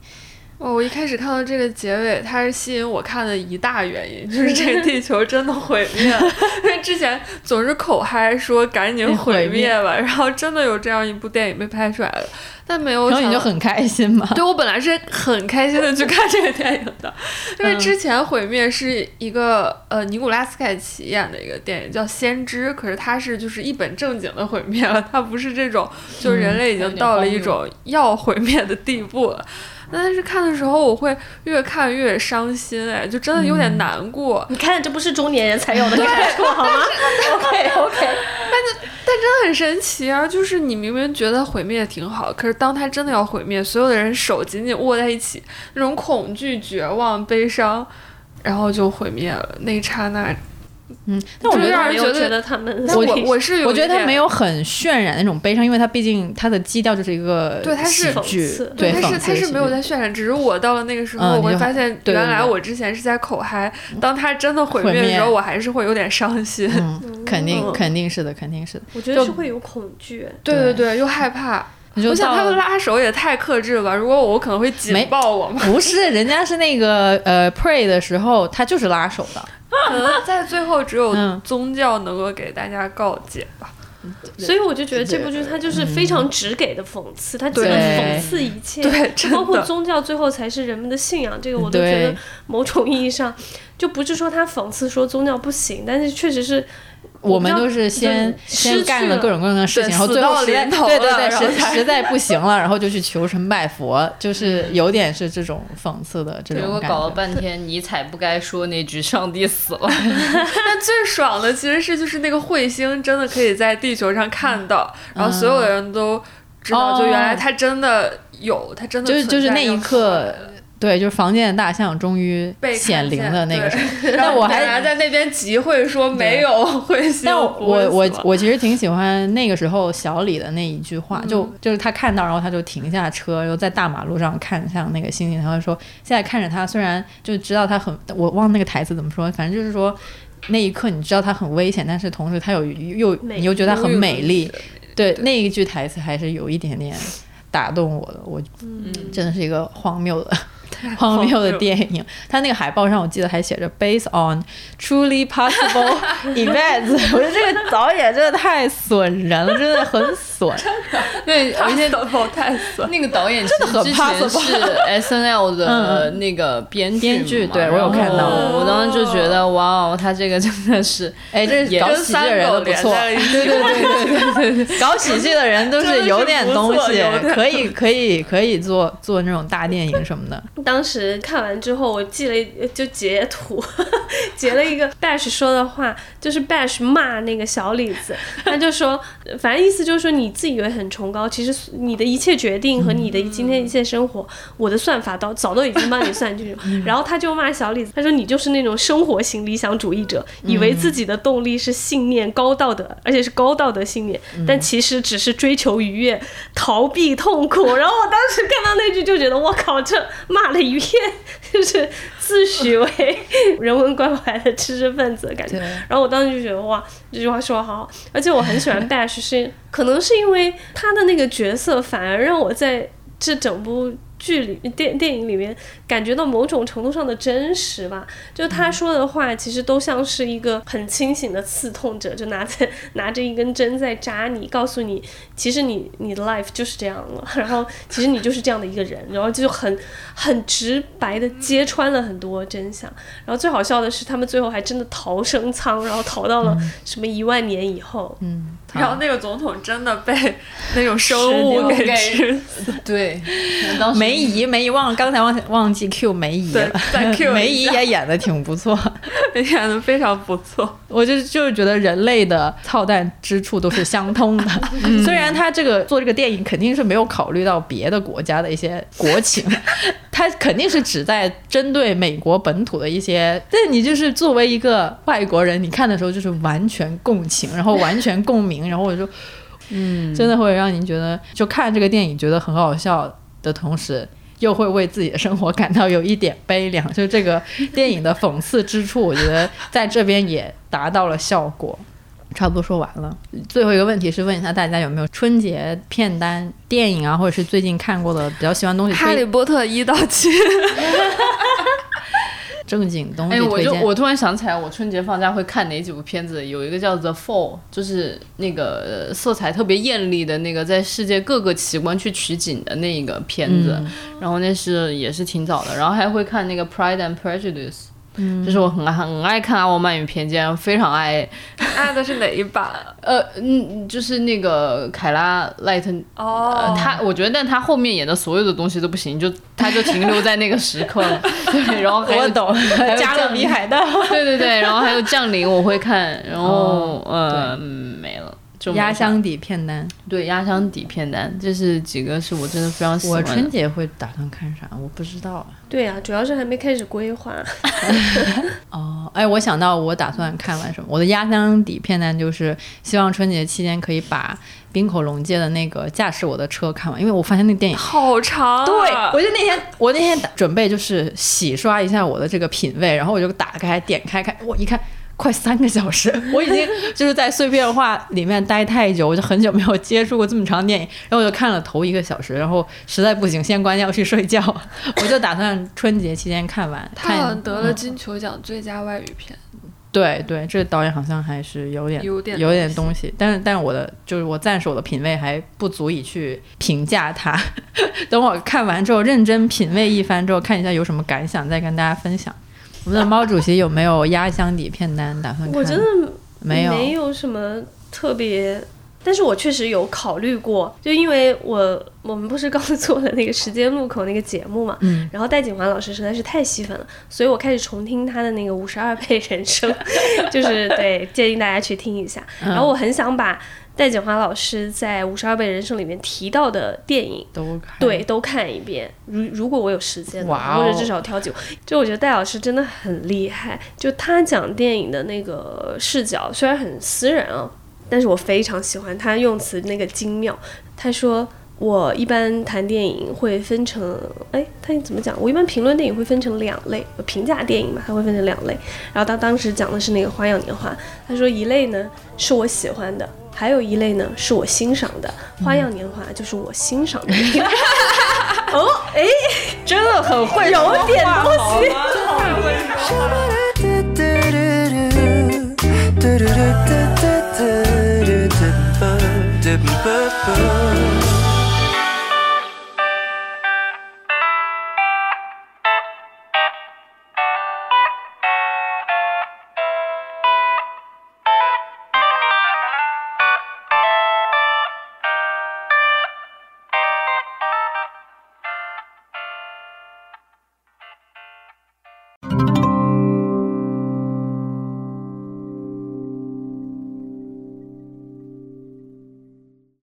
哦，我一开始看到这个结尾，它是吸引我看的一大原因，就是这个地球真的毁灭了。因为之前总是口嗨说赶紧毁灭吧，然后真的有这样一部电影被拍出来了，但没有。然后你就很开心嘛？对，我本来是很开心的去看这个电影的，因为之前毁灭是一个呃尼古拉斯凯奇演的一个电影叫《先知》，可是它是就是一本正经的毁灭了，它不是这种就人类已经到了一种要毁灭的地步了。但是看的时候，我会越看越伤心，哎，就真的有点难过。你看，这不是中年人才有的感受好吗？OK OK。但但真的很神奇啊！就是你明明觉得毁灭挺好，可是当他真的要毁灭，所有的人手紧紧握在一起，那种恐惧、绝望、悲伤，然后就毁灭了那一刹那。嗯，但我觉得让人觉得他们，我我是我觉得他没有很渲染那种悲伤，因为他毕竟他的基调就是一个对，他是讽刺，对，他是他是没有在渲染，只是我到了那个时候，我会发现原来我之前是在口嗨，当他真的毁灭的时候，我还是会有点伤心，肯定肯定是的，肯定是的，我觉得是会有恐惧，对对对，又害怕。我想他们拉手也太克制了吧？如果我可能会紧抱我吗？不是，人家是那个呃，pray 的时候，他就是拉手的。可能在最后只有宗教能够给大家告解吧，所以我就觉得这部剧它就是非常直给的讽刺，它只能讽刺一切，对，包括宗教最后才是人们的信仰，这个我都觉得某种意义上就不是说他讽刺说宗教不行，但是确实是。我们都是先先干了各种各样的事情，然后最后对对对实实在不行了，然后就去求神拜佛，就是有点是这种讽刺的这种结果搞了半天，尼采不该说那句“上帝死了”。但最爽的其实是就是那个彗星真的可以在地球上看到，然后所有的人都知道，就原来它真的有，它真的就是就是那一刻。对，就是房间的大象终于显灵的那个时候，但我还在那边集会说没有彗星。但我我我其实挺喜欢那个时候小李的那一句话，就就是他看到，然后他就停下车，然后在大马路上看向那个星星，他就说现在看着他，虽然就知道他很，我忘那个台词怎么说，反正就是说那一刻你知道他很危险，但是同时他有又你又觉得他很美丽。对，那一句台词还是有一点点打动我的，我真的是一个荒谬的。荒谬的电影，他那个海报上我记得还写着 “Based on truly possible events”。我觉得这个导演真的太损人了，真的很损。对，而且太损。那个导演真的很 possible。是 S N L 的那个编剧，对我有看到。我当时就觉得，哇哦，他这个真的是，哎，这搞喜剧的人都不错。对对对对对，搞喜剧的人都是有点东西，可以可以可以做做那种大电影什么的。当时看完之后，我记了就截图，截了一个 Bash 说的话，就是 Bash 骂那个小李子，他就说，反正意思就是说你自以为很崇高，其实你的一切决定和你的今天一切生活，我的算法都早都已经帮你算进去。然后他就骂小李子，他说你就是那种生活型理想主义者，以为自己的动力是信念高道德，而且是高道德信念，但其实只是追求愉悦，逃避痛苦。然后我当时看到那句就觉得，我靠，这骂了。一片就是自诩为 人文关怀的知识分子的感觉，然后我当时就觉得哇，这句话说的好好，而且我很喜欢 Bash，是可能是因为他的那个角色，反而让我在这整部。剧里电电影里面感觉到某种程度上的真实吧，就他说的话其实都像是一个很清醒的刺痛者，就拿在 拿着一根针在扎你，告诉你其实你你的 life 就是这样了，然后其实你就是这样的一个人，然后就很很直白的揭穿了很多真相，然后最好笑的是他们最后还真的逃生舱，然后逃到了什么一万年以后，嗯。然后那个总统真的被 那种生物给吃死，对，梅姨梅姨忘了刚才忘忘记 Q 梅姨了，再 Q 梅姨也演的挺不错，演的非常不错。我就就是觉得人类的操蛋之处都是相通的，虽然他这个做这个电影肯定是没有考虑到别的国家的一些国情，他肯定是只在针对美国本土的一些，但你就是作为一个外国人，你看的时候就是完全共情，然后完全共鸣。然后我就，嗯，真的会让您觉得，就看这个电影觉得很好笑的同时，又会为自己的生活感到有一点悲凉。就这个电影的讽刺之处，我觉得在这边也达到了效果。差不多说完了。最后一个问题是问一下大家有没有春节片单、电影啊，或者是最近看过的比较喜欢东西？哈利波特一到七。正经东西。哎，我就我突然想起来，我春节放假会看哪几部片子？有一个叫《The Fall》，就是那个色彩特别艳丽的那个，在世界各个奇观去取景的那个片子。然后那是也是挺早的。然后还会看那个《Pride and Prejudice》。就是我很爱很爱看《阿沃曼与偏见》，非常爱。爱的是哪一版？呃，嗯，就是那个凯拉赖特。哦。他，我觉得，但他后面演的所有的东西都不行，就他就停留在那个时刻了。对，然后还有懂加勒比海盗。对对对，然后还有降临，我会看，然后呃没了。压箱底片单，对压箱底片单，这是几个是我真的非常喜欢。我春节会打算看啥？我不知道。对啊，主要是还没开始规划。哦，哎，我想到我打算看完什么？我的压箱底片单就是希望春节期间可以把冰口龙介的那个驾驶我的车看完，因为我发现那个电影好长。对，我就那天我那天准备就是洗刷一下我的这个品味，然后我就打开点开看，我一看。快三个小时，我已经就是在碎片化里面待太久，我就很久没有接触过这么长电影，然后我就看了头一个小时，然后实在不行先关掉去睡觉，我就打算春节期间看完。他好像得了金球奖最佳外语片。对对，这导演好像还是有点有点有点东西，但是但是我的就是我暂时我的品味还不足以去评价他，等我看完之后认真品味一番之后，看一下有什么感想再跟大家分享。我们的猫主席有没有压箱底片单打算看？我真的没有，没有什么特别，但是我确实有考虑过，就因为我我们不是刚做了那个时间路口那个节目嘛，嗯，然后戴景华老师实在是太吸粉了，所以我开始重听他的那个五十二倍人生，就是对建议大家去听一下，然后我很想把。戴锦华老师在《五十二倍人生》里面提到的电影，都对都看一遍。如如果我有时间，或者至少挑几部。就我觉得戴老师真的很厉害，就他讲电影的那个视角虽然很私人啊，但是我非常喜欢他用词那个精妙。他说。我一般谈电影会分成，哎，他怎么讲？我一般评论电影会分成两类，评价电影嘛，他会分成两类。然后他当时讲的是那个《花样年华》，他说一类呢是我喜欢的，还有一类呢是我欣赏的，《花样年华》就是我欣赏的。哦，哎，真的很会，有点东西。